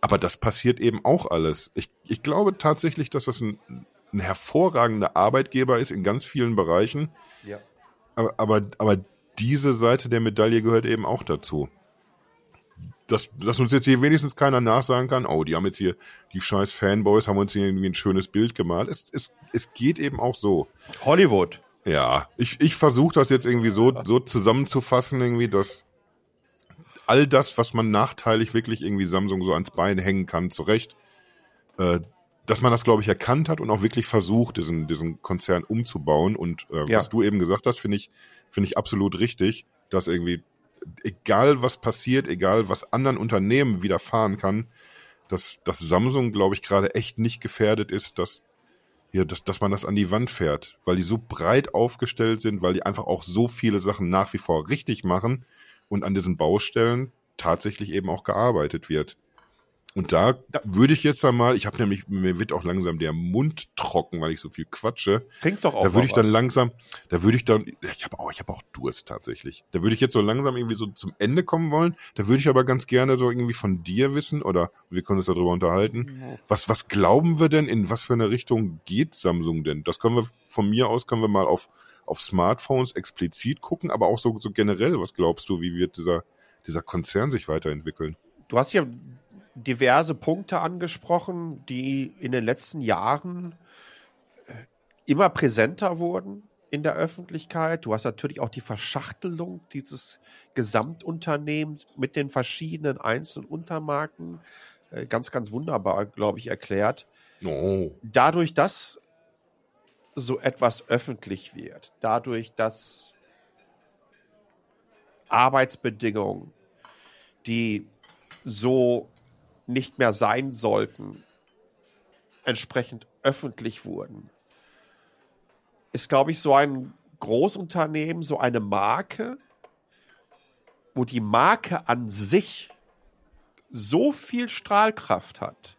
Aber das passiert eben auch alles. Ich, ich glaube tatsächlich, dass das ein, ein hervorragender Arbeitgeber ist in ganz vielen Bereichen. Ja. Aber, aber, aber diese Seite der Medaille gehört eben auch dazu. Dass, dass uns jetzt hier wenigstens keiner nachsagen kann, oh, die haben jetzt hier, die scheiß Fanboys haben uns hier irgendwie ein schönes Bild gemalt. Es, es, es geht eben auch so. Hollywood. Ja, ich, ich versuche das jetzt irgendwie so, so zusammenzufassen, irgendwie, dass all das, was man nachteilig wirklich irgendwie Samsung so ans Bein hängen kann, zurecht, äh, dass man das, glaube ich, erkannt hat und auch wirklich versucht, diesen, diesen Konzern umzubauen. Und äh, Ja. was du eben gesagt hast, finde ich, finde ich absolut richtig, dass irgendwie, egal was passiert, egal was anderen Unternehmen widerfahren kann, dass, dass Samsung, glaube ich, gerade echt nicht gefährdet ist, dass, ja, dass, dass man das an die Wand fährt, weil die so breit aufgestellt sind, weil die einfach auch so viele Sachen nach wie vor richtig machen und an diesen Baustellen tatsächlich eben auch gearbeitet wird. Und da würde ich jetzt einmal, ich habe nämlich, mir wird auch langsam der Mund trocken, weil ich so viel quatsche. Trink doch auch Da würde ich dann was. langsam, da würde ich dann, ich habe auch, ich habe auch Durst tatsächlich. Da würde ich jetzt so langsam irgendwie so zum Ende kommen wollen. Da würde ich aber ganz gerne so irgendwie von dir wissen oder wir können uns darüber unterhalten. Was, was glauben wir denn, in was für eine Richtung geht Samsung denn? Das können wir von mir aus, können wir mal auf, auf Smartphones explizit gucken, aber auch so, so generell, was glaubst du, wie wird dieser, dieser Konzern sich weiterentwickeln? Du hast hier diverse Punkte angesprochen, die in den letzten Jahren äh, immer präsenter wurden in der Öffentlichkeit. Du hast natürlich auch die Verschachtelung dieses Gesamtunternehmens mit den verschiedenen einzelnen Untermarken. äh, Ganz, ganz wunderbar, glaube ich, erklärt. Oh. Dadurch, dass so etwas öffentlich wird, dadurch, dass Arbeitsbedingungen, die so nicht mehr sein sollten, entsprechend öffentlich wurden, ist, glaube ich, so ein Großunternehmen, so eine Marke, wo die Marke an sich so viel Strahlkraft hat,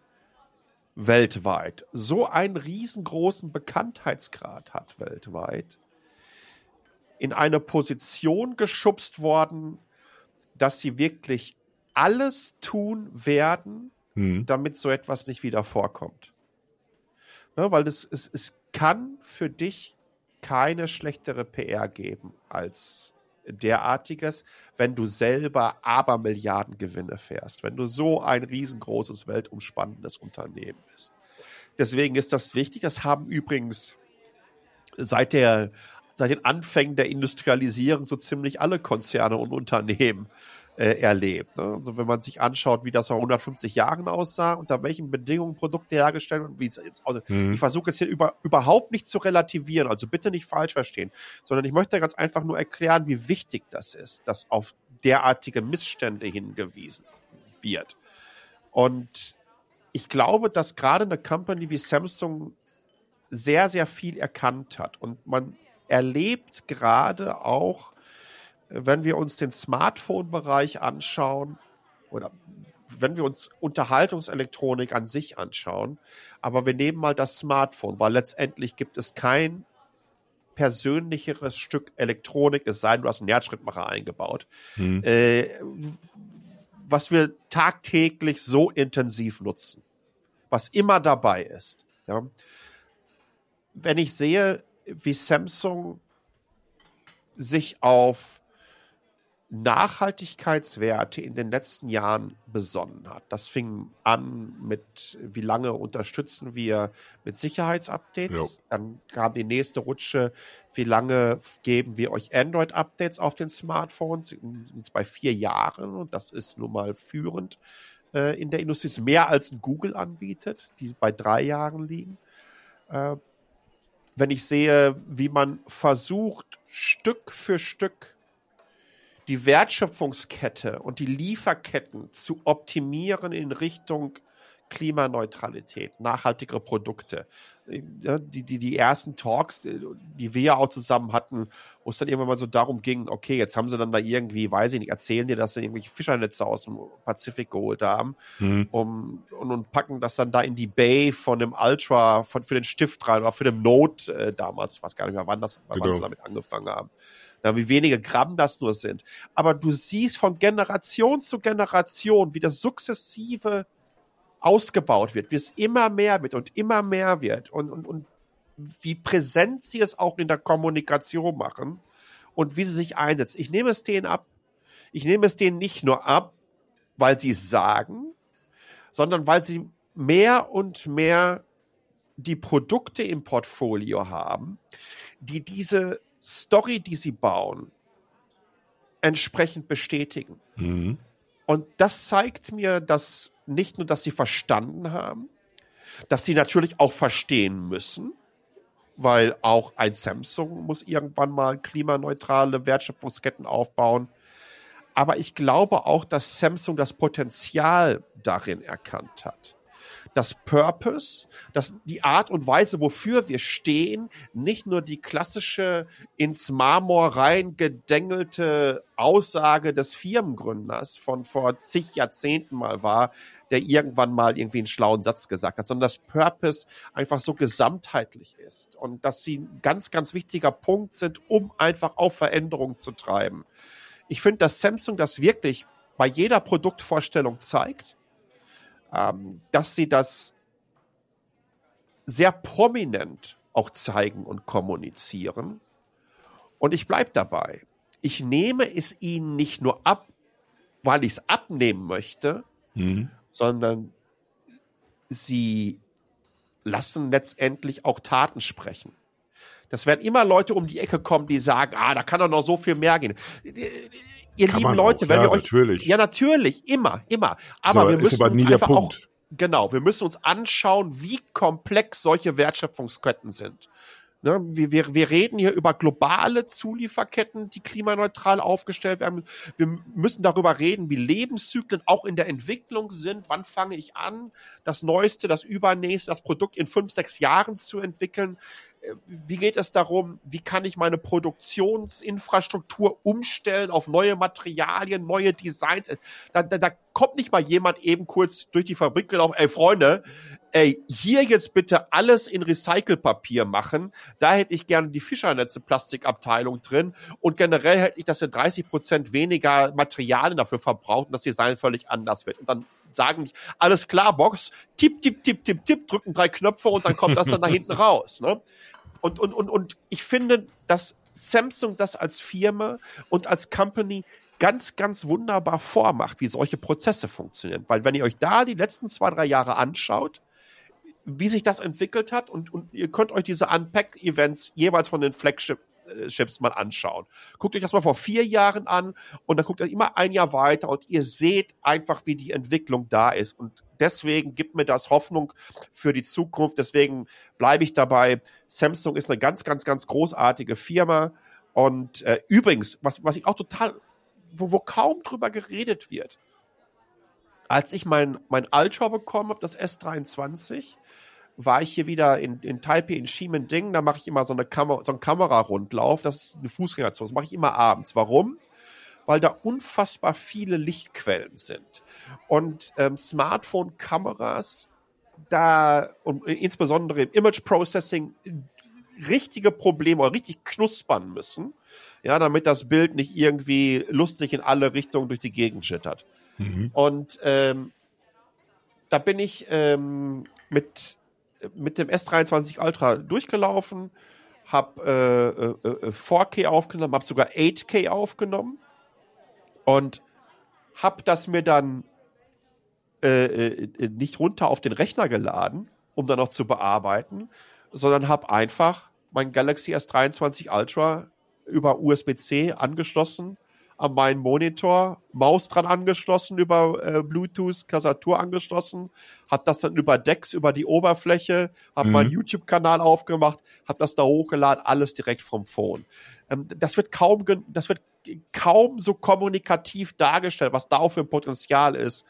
weltweit, so einen riesengroßen Bekanntheitsgrad hat weltweit, in eine Position geschubst worden, dass sie wirklich alles tun werden, Hm. damit so etwas nicht wieder vorkommt. Ne, weil es, es, es kann für dich keine schlechtere PR geben als derartiges, wenn du selber Abermilliarden Gewinne fährst, wenn du so ein riesengroßes, weltumspannendes Unternehmen bist. Deswegen ist das wichtig. Das haben übrigens seit der seit den Anfängen der Industrialisierung so ziemlich alle Konzerne und Unternehmen äh, erlebt. Ne? Also wenn man sich anschaut, wie das vor 150 Jahren aussah, unter welchen Bedingungen Produkte hergestellt und wie es jetzt also Hm. ich versuche jetzt hier über, überhaupt nicht zu relativieren, also bitte nicht falsch verstehen, sondern ich möchte ganz einfach nur erklären, wie wichtig das ist, dass auf derartige Missstände hingewiesen wird. Und ich glaube, dass gerade eine Company wie Samsung sehr, sehr viel erkannt hat. Und man erlebt gerade auch, wenn wir uns den Smartphone-Bereich anschauen oder wenn wir uns Unterhaltungselektronik an sich anschauen, aber wir nehmen mal das Smartphone, weil letztendlich gibt es kein persönlicheres Stück Elektronik, es sei denn, du hast einen Herzschrittmacher eingebaut, Hm. äh, was wir tagtäglich so intensiv nutzen, was immer dabei ist. Ja. Wenn ich sehe, wie Samsung sich auf Nachhaltigkeitswerte in den letzten Jahren besonnen hat. Das fing an mit, wie lange unterstützen wir mit Sicherheitsupdates. Jo. Dann kam die nächste Rutsche, wie lange geben wir euch Android-Updates auf den Smartphones? Sind jetzt bei vier Jahren und das ist nun mal führend äh, in der Industrie. Das ist mehr als ein Google anbietet, die bei drei Jahren liegen. Äh, wenn ich sehe, wie man versucht, Stück für Stück die Wertschöpfungskette und die Lieferketten zu optimieren in Richtung Klimaneutralität, nachhaltigere Produkte, die, die, die ersten Talks, die wir ja auch zusammen hatten, wo es dann irgendwann mal so darum ging, okay, jetzt haben sie dann da irgendwie, weiß ich nicht, erzählen dir, dass sie irgendwelche Fischernetze aus dem Pazifik geholt haben Mhm. um, und, und packen das dann da in die Bay von dem Ultra, von, für den Stift rein oder für den Note äh, damals, ich weiß gar nicht mehr, wann, das, wann Genau. sie damit angefangen haben. Ja, wie wenige Gramm das nur sind. Aber du siehst von Generation zu Generation, wie das sukzessive ausgebaut wird, wie es immer mehr wird und immer mehr wird und, und, und wie präsent sie es auch in der Kommunikation machen und wie sie sich einsetzen. Ich nehme es denen ab. Ich nehme es denen nicht nur ab, weil sie es sagen, sondern weil sie mehr und mehr die Produkte im Portfolio haben, die diese Story, die sie bauen, entsprechend bestätigen. Mhm. Und das zeigt mir, dass nicht nur, dass sie verstanden haben, dass sie natürlich auch verstehen müssen, weil auch ein Samsung muss irgendwann mal klimaneutrale Wertschöpfungsketten aufbauen. Aber ich glaube auch, dass Samsung das Potenzial darin erkannt hat. Das Purpose, dass die Art und Weise, wofür wir stehen, nicht nur die klassische ins Marmor reingedengelte Aussage des Firmengründers von vor zig Jahrzehnten mal war, der irgendwann mal irgendwie einen schlauen Satz gesagt hat, sondern dass Purpose einfach so gesamtheitlich ist und dass sie ein ganz, ganz wichtiger Punkt sind, um einfach auf Veränderung zu treiben. Ich finde, dass Samsung das wirklich bei jeder Produktvorstellung zeigt, ähm, dass sie das sehr prominent auch zeigen und kommunizieren. Und ich bleibe dabei. Ich nehme es ihnen nicht nur ab, weil ich es abnehmen möchte, Mhm. sondern sie lassen letztendlich auch Taten sprechen. Das werden immer Leute um die Ecke kommen, die sagen, ah, da kann doch noch so viel mehr gehen. Ihr Kann lieben Leute, auch, wenn ja, wir euch natürlich. ja natürlich immer, immer, aber So, wir müssen aber uns einfach Punkt. auch genau, wir müssen uns anschauen, wie komplex solche Wertschöpfungsketten sind. Ne, wir, wir, wir reden hier über globale Zulieferketten, die klimaneutral aufgestellt werden. Wir müssen darüber reden, wie Lebenszyklen auch in der Entwicklung sind. Wann fange ich an, das Neueste, das Übernächste, das Produkt in fünf, sechs Jahren zu entwickeln? Wie geht es darum, wie kann ich meine Produktionsinfrastruktur umstellen auf neue Materialien, neue Designs? Da, da, da kommt nicht mal jemand eben kurz durch die Fabrik gelaufen, ey Freunde, ey, hier jetzt bitte alles in Recycelpapier machen. Da hätte ich gerne die Fischernetze Plastikabteilung drin und generell hätte ich, dass ihr 30 Prozent weniger Materialien dafür verbraucht und das Design völlig anders wird. Und dann sagen nicht, alles klar, Box, tipp, tipp, tipp, tipp, tipp, drücken drei Knöpfe und dann kommt das dann da hinten raus. Ne? Und, und, und, und ich finde, dass Samsung das als Firma und als Company ganz, ganz wunderbar vormacht, wie solche Prozesse funktionieren. Weil wenn ihr euch da die letzten zwei, drei Jahre anschaut, wie sich das entwickelt hat und, und ihr könnt euch diese Unpack-Events jeweils von den Flagships mal anschauen. Guckt euch das mal vor vier Jahren an und dann guckt ihr immer ein Jahr weiter und ihr seht einfach, wie die Entwicklung da ist. Und deswegen gibt mir das Hoffnung für die Zukunft. Deswegen bleibe ich dabei. Samsung ist eine ganz, ganz, ganz großartige Firma. Und äh, übrigens, was, was ich auch total, wo, wo kaum drüber geredet wird, als ich mein, mein Ultra bekommen habe, das S23, war ich hier wieder in, in Taipei, in Ximending. Da mache ich immer so, eine Kamera, so einen Kamerarundlauf. Das ist eine Fußgängerzone. Das mache ich immer abends. Warum? Weil da unfassbar viele Lichtquellen sind. Und ähm, Smartphone-Kameras, da, und insbesondere im Image Processing, richtige Probleme oder richtig knuspern müssen. Ja, damit das Bild nicht irgendwie lustig in alle Richtungen durch die Gegend schittert. Mhm. Und ähm, da bin ich ähm, mit, mit dem S23 Ultra durchgelaufen, habe äh, äh, äh, 4K aufgenommen, habe sogar 8K aufgenommen und habe das mir dann äh, äh, nicht runter auf den Rechner geladen, um dann noch zu bearbeiten, sondern habe einfach mein Galaxy S23 Ultra über USB-C angeschlossen an meinen Monitor, Maus dran angeschlossen, über äh, Bluetooth, Tastatur angeschlossen, hat das dann über Decks, über die Oberfläche, habe Mhm. meinen YouTube-Kanal aufgemacht, habe das da hochgeladen, alles direkt vom Phone. Ähm, das wird kaum, das wird kaum so kommunikativ dargestellt, was da auch für ein Potenzial ist.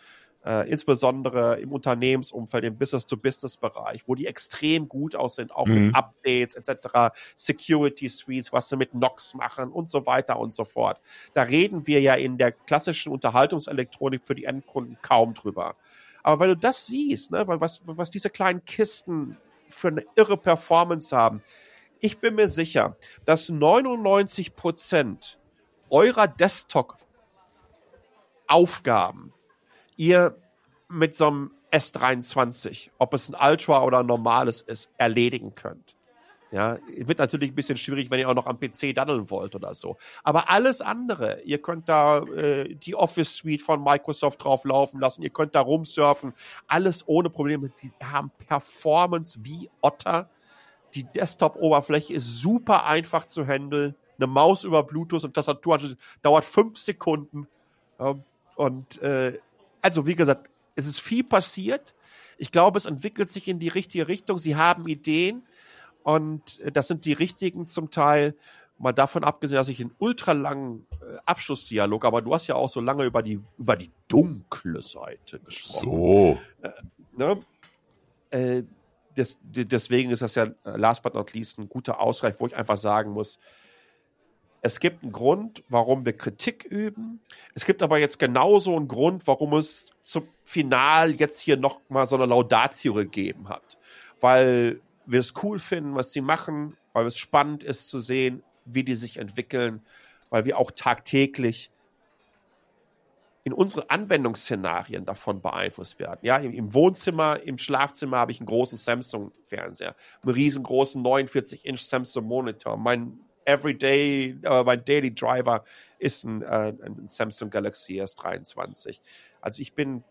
Äh, insbesondere im Unternehmensumfeld, im Business-to-Business-Bereich, wo die extrem gut aus sind, auch Mhm. mit Updates etc., Security Suites, was sie mit Nox machen und so weiter und so fort. Da reden wir ja in der klassischen Unterhaltungselektronik für die Endkunden kaum drüber. Aber wenn du das siehst, ne, weil was, was diese kleinen Kisten für eine irre Performance haben, ich bin mir sicher, dass 99 Prozent eurer Desktop-Aufgaben ihr mit so einem S23, ob es ein Ultra oder ein normales ist, erledigen könnt. Ja, wird natürlich ein bisschen schwierig, wenn ihr auch noch am PC daddeln wollt oder so. Aber alles andere, ihr könnt da äh, die Office Suite von Microsoft drauf laufen lassen, ihr könnt da rumsurfen, alles ohne Probleme. Die haben Performance wie Otter. Die Desktop-Oberfläche ist super einfach zu handeln. Eine Maus über Bluetooth und Tastatur dauert fünf Sekunden. Ähm, und äh, also wie gesagt, es ist viel passiert. Ich glaube, es entwickelt sich in die richtige Richtung. Sie haben Ideen und äh, das sind die richtigen zum Teil. Mal davon abgesehen, dass ich einen ultralangen äh, Abschlussdialog, aber du hast ja auch so lange über die, über die dunkle Seite gesprochen. So. Ne? Äh, des, de- deswegen ist das ja äh, last but not least ein guter Ausgleich, wo ich einfach sagen muss, es gibt einen Grund, warum wir Kritik üben. Es gibt aber jetzt genauso einen Grund, warum es zum Final jetzt hier noch mal so eine Laudatio gegeben hat. Weil wir es cool finden, was sie machen, weil es spannend ist zu sehen, wie die sich entwickeln, weil wir auch tagtäglich in unsere Anwendungsszenarien davon beeinflusst werden. Ja, im, im Wohnzimmer, im Schlafzimmer habe ich einen großen Samsung-Fernseher, einen riesengroßen 49-Inch Samsung-Monitor. Mein Everyday, äh, mein Daily Driver ist ein, äh, ein Samsung Galaxy S23. Also ich bin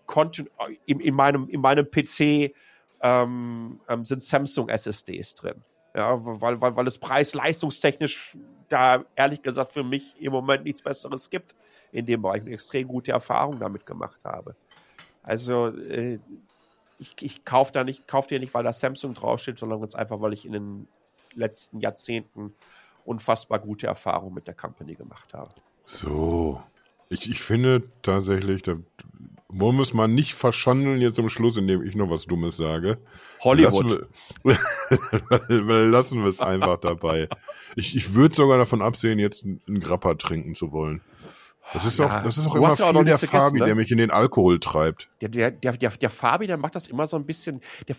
in, in, meinem, in meinem PC ähm, ähm, sind Samsung SSDs drin. Ja, weil, weil, weil es preis-leistungstechnisch da ehrlich gesagt für mich im Moment nichts Besseres gibt in dem Bereich eine extrem gute Erfahrung damit gemacht habe. Also äh, ich, ich kaufe da nicht, kaufe dir nicht, weil da Samsung draufsteht, sondern ganz einfach, weil ich in den letzten Jahrzehnten unfassbar gute Erfahrungen mit der Company gemacht habe. So. Ich, ich finde tatsächlich, da es mal nicht verschandeln jetzt am Schluss, indem ich noch was Dummes sage. Hollywood. Lassen wir, lassen wir es einfach dabei. Ich, ich würde sogar davon absehen, jetzt einen Grappa trinken zu wollen. Das ist Ja, auch, das ist auch du immer auch viel noch der gegessen, Fabi, ne? der mich in den Alkohol treibt. Der, der, der, der, der Fabi, der macht das immer so ein bisschen, der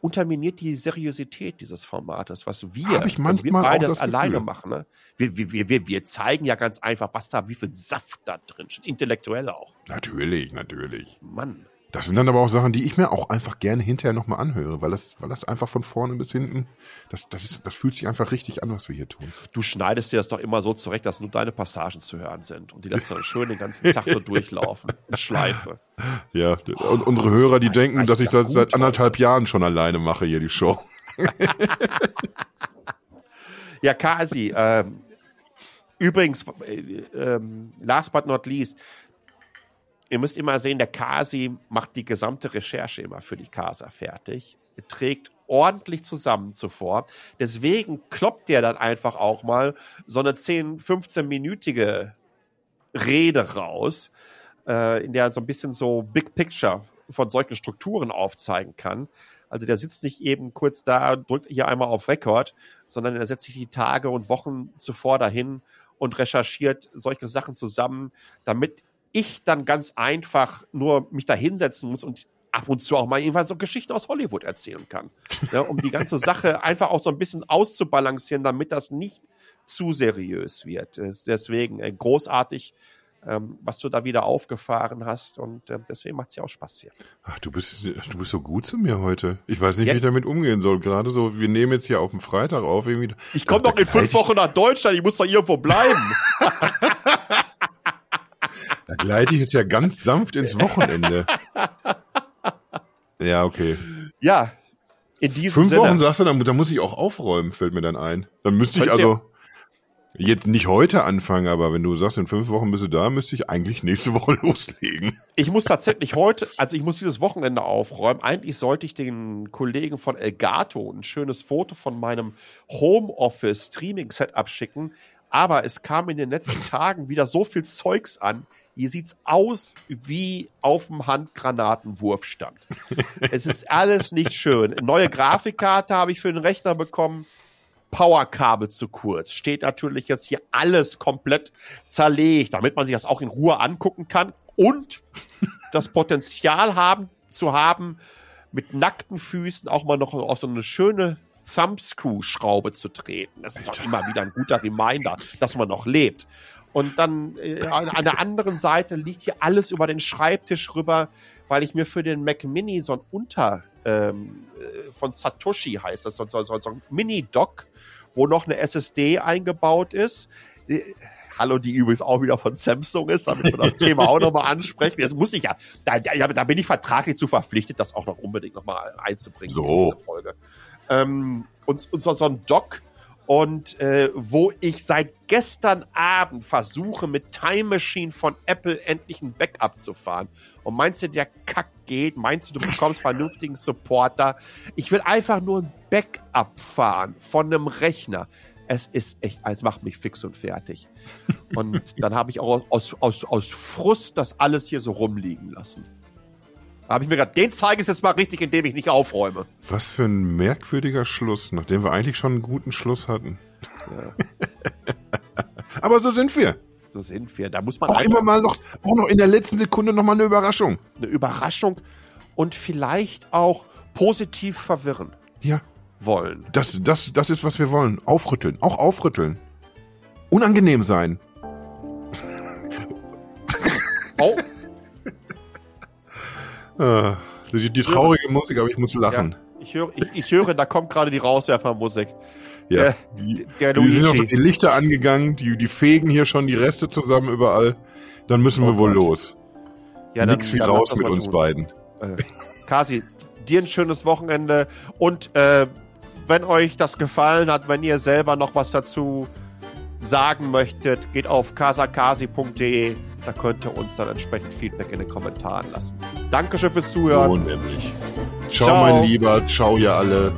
unterminiert die Seriosität dieses Formates, was wir, Hab ich wir auch beide das das alleine machen. Ne? Wir, wir, wir- wir, wir zeigen ja ganz einfach, was da, wie viel Saft da drin steht, intellektuell auch. Natürlich, natürlich. Mann. Das sind dann aber auch Sachen, die ich mir auch einfach gerne hinterher nochmal anhöre, weil das, weil das einfach von vorne bis hinten, das, das, ist, das fühlt sich einfach richtig an, was wir hier tun. Du schneidest dir das doch immer so zurecht, dass nur deine Passagen zu hören sind und die lässt dann schön den ganzen Tag so durchlaufen. In Schleife. Ja, und unsere Hörer, die denken, dass ich das seit anderthalb Jahren schon alleine mache, hier die Show. Ja, Kasi, ähm, übrigens, äh, ähm, last but not least, ihr müsst immer sehen, der Kasi macht die gesamte Recherche immer für die Casa fertig. Er trägt ordentlich zusammen zuvor. Deswegen kloppt der dann einfach auch mal so eine 10, 15-minütige Rede raus, äh, in der er so ein bisschen so Big Picture von solchen Strukturen aufzeigen kann. Also der sitzt nicht eben kurz da, drückt hier einmal auf Record, sondern er setzt sich die Tage und Wochen zuvor dahin und recherchiert solche Sachen zusammen, damit ich dann ganz einfach nur mich da hinsetzen muss und ab und zu auch mal jedenfalls so Geschichten aus Hollywood erzählen kann. Ja, um die ganze Sache einfach auch so ein bisschen auszubalancieren, damit das nicht zu seriös wird. Äh, Deswegen äh, großartig, ähm, was du da wieder aufgefahren hast und äh, deswegen macht es ja auch Spaß hier. Ach, du bist, du bist so gut zu mir heute. Ich weiß nicht, Ja. wie ich damit umgehen soll. Gerade so, wir nehmen jetzt hier auf dem Freitag auf, irgendwie. Ich komme doch in fünf Wochen nach Deutschland, ich muss doch irgendwo bleiben. Da gleite ich jetzt ja ganz sanft ins Wochenende. ja, okay. ja, in diesem Fünf Sinne. Wochen sagst du, dann, dann muss ich auch aufräumen, fällt mir dann ein. Dann müsste ich also jetzt nicht heute anfangen, aber wenn du sagst, in fünf Wochen bist du da, müsste ich eigentlich nächste Woche loslegen. Ich muss tatsächlich heute, also ich muss dieses Wochenende aufräumen. Eigentlich sollte ich den Kollegen von Elgato ein schönes Foto von meinem Homeoffice Streaming Setup schicken. Aber es kam in den letzten Tagen wieder so viel Zeugs an. Hier sieht's aus wie auf dem Handgranatenwurfstand. es ist alles nicht schön. Neue Grafikkarte habe ich für den Rechner bekommen. Powerkabel zu kurz. Steht natürlich jetzt hier alles komplett zerlegt, damit man sich das auch in Ruhe angucken kann und das Potenzial haben zu haben, mit nackten Füßen auch mal noch auf so eine schöne Thumbscrew-Schraube zu treten. Das ist auch immer wieder ein guter Reminder, dass man noch lebt. Und dann äh, an der anderen Seite liegt hier alles über den Schreibtisch rüber, weil ich mir für den Mac Mini so ein Unter ähm, äh, von Satoshi heißt das, so, so, so, so ein Mini-Dock, wo noch eine SSD eingebaut ist. Äh, Hallo, die übrigens auch wieder von Samsung ist, damit wir das Thema auch nochmal ansprechen. Das muss ich ja, da, da, da bin ich vertraglich zu verpflichtet, das auch noch unbedingt nochmal einzubringen So. in diese Folge. Ähm, und, und so, so ein Dock, und äh, wo ich seit gestern Abend versuche, mit Time Machine von Apple endlich ein Backup zu fahren. Und meinst du, der Kack geht? Meinst du, du bekommst vernünftigen Supporter? Ich will einfach nur ein Backup fahren von einem Rechner. Es ist echt, es macht mich fix und fertig. Und dann habe ich auch aus, aus, aus Frust das alles hier so rumliegen lassen. Da habe ich mir gedacht, den zeige ich jetzt mal richtig, indem ich nicht aufräume. Was für ein merkwürdiger Schluss, nachdem wir eigentlich schon einen guten Schluss hatten. Aber so sind wir. So sind wir. Da muss man Auch immer mal noch, auch noch in der letzten Sekunde noch mal eine Überraschung. eine Überraschung und vielleicht auch positiv verwirren Ja, wollen. das, das, das ist, was wir wollen. Aufrütteln. Auch aufrütteln. Unangenehm sein. Oh, Ah, die, die traurige Musik, aber ich muss lachen. ich höre, ich, ich höre, da kommt gerade die Rauswerfermusik. Ja. Der- die, Der die sind auch schon die Lichter angegangen, die, die fegen hier schon die Reste zusammen überall. Dann müssen wir Oh wohl Gott. los. Ja, Nix wie lass raus das mit uns tun. beiden. Äh, Kasi, dir ein schönes Wochenende und äh, wenn euch das gefallen hat, wenn ihr selber noch was dazu sagen möchtet, geht auf kasakasi.de. Da könnt ihr uns dann entsprechend Feedback in den Kommentaren lassen. Dankeschön fürs Zuhören. So nämlich. Ciao, Ciao. mein Lieber. Ciao, ihr alle.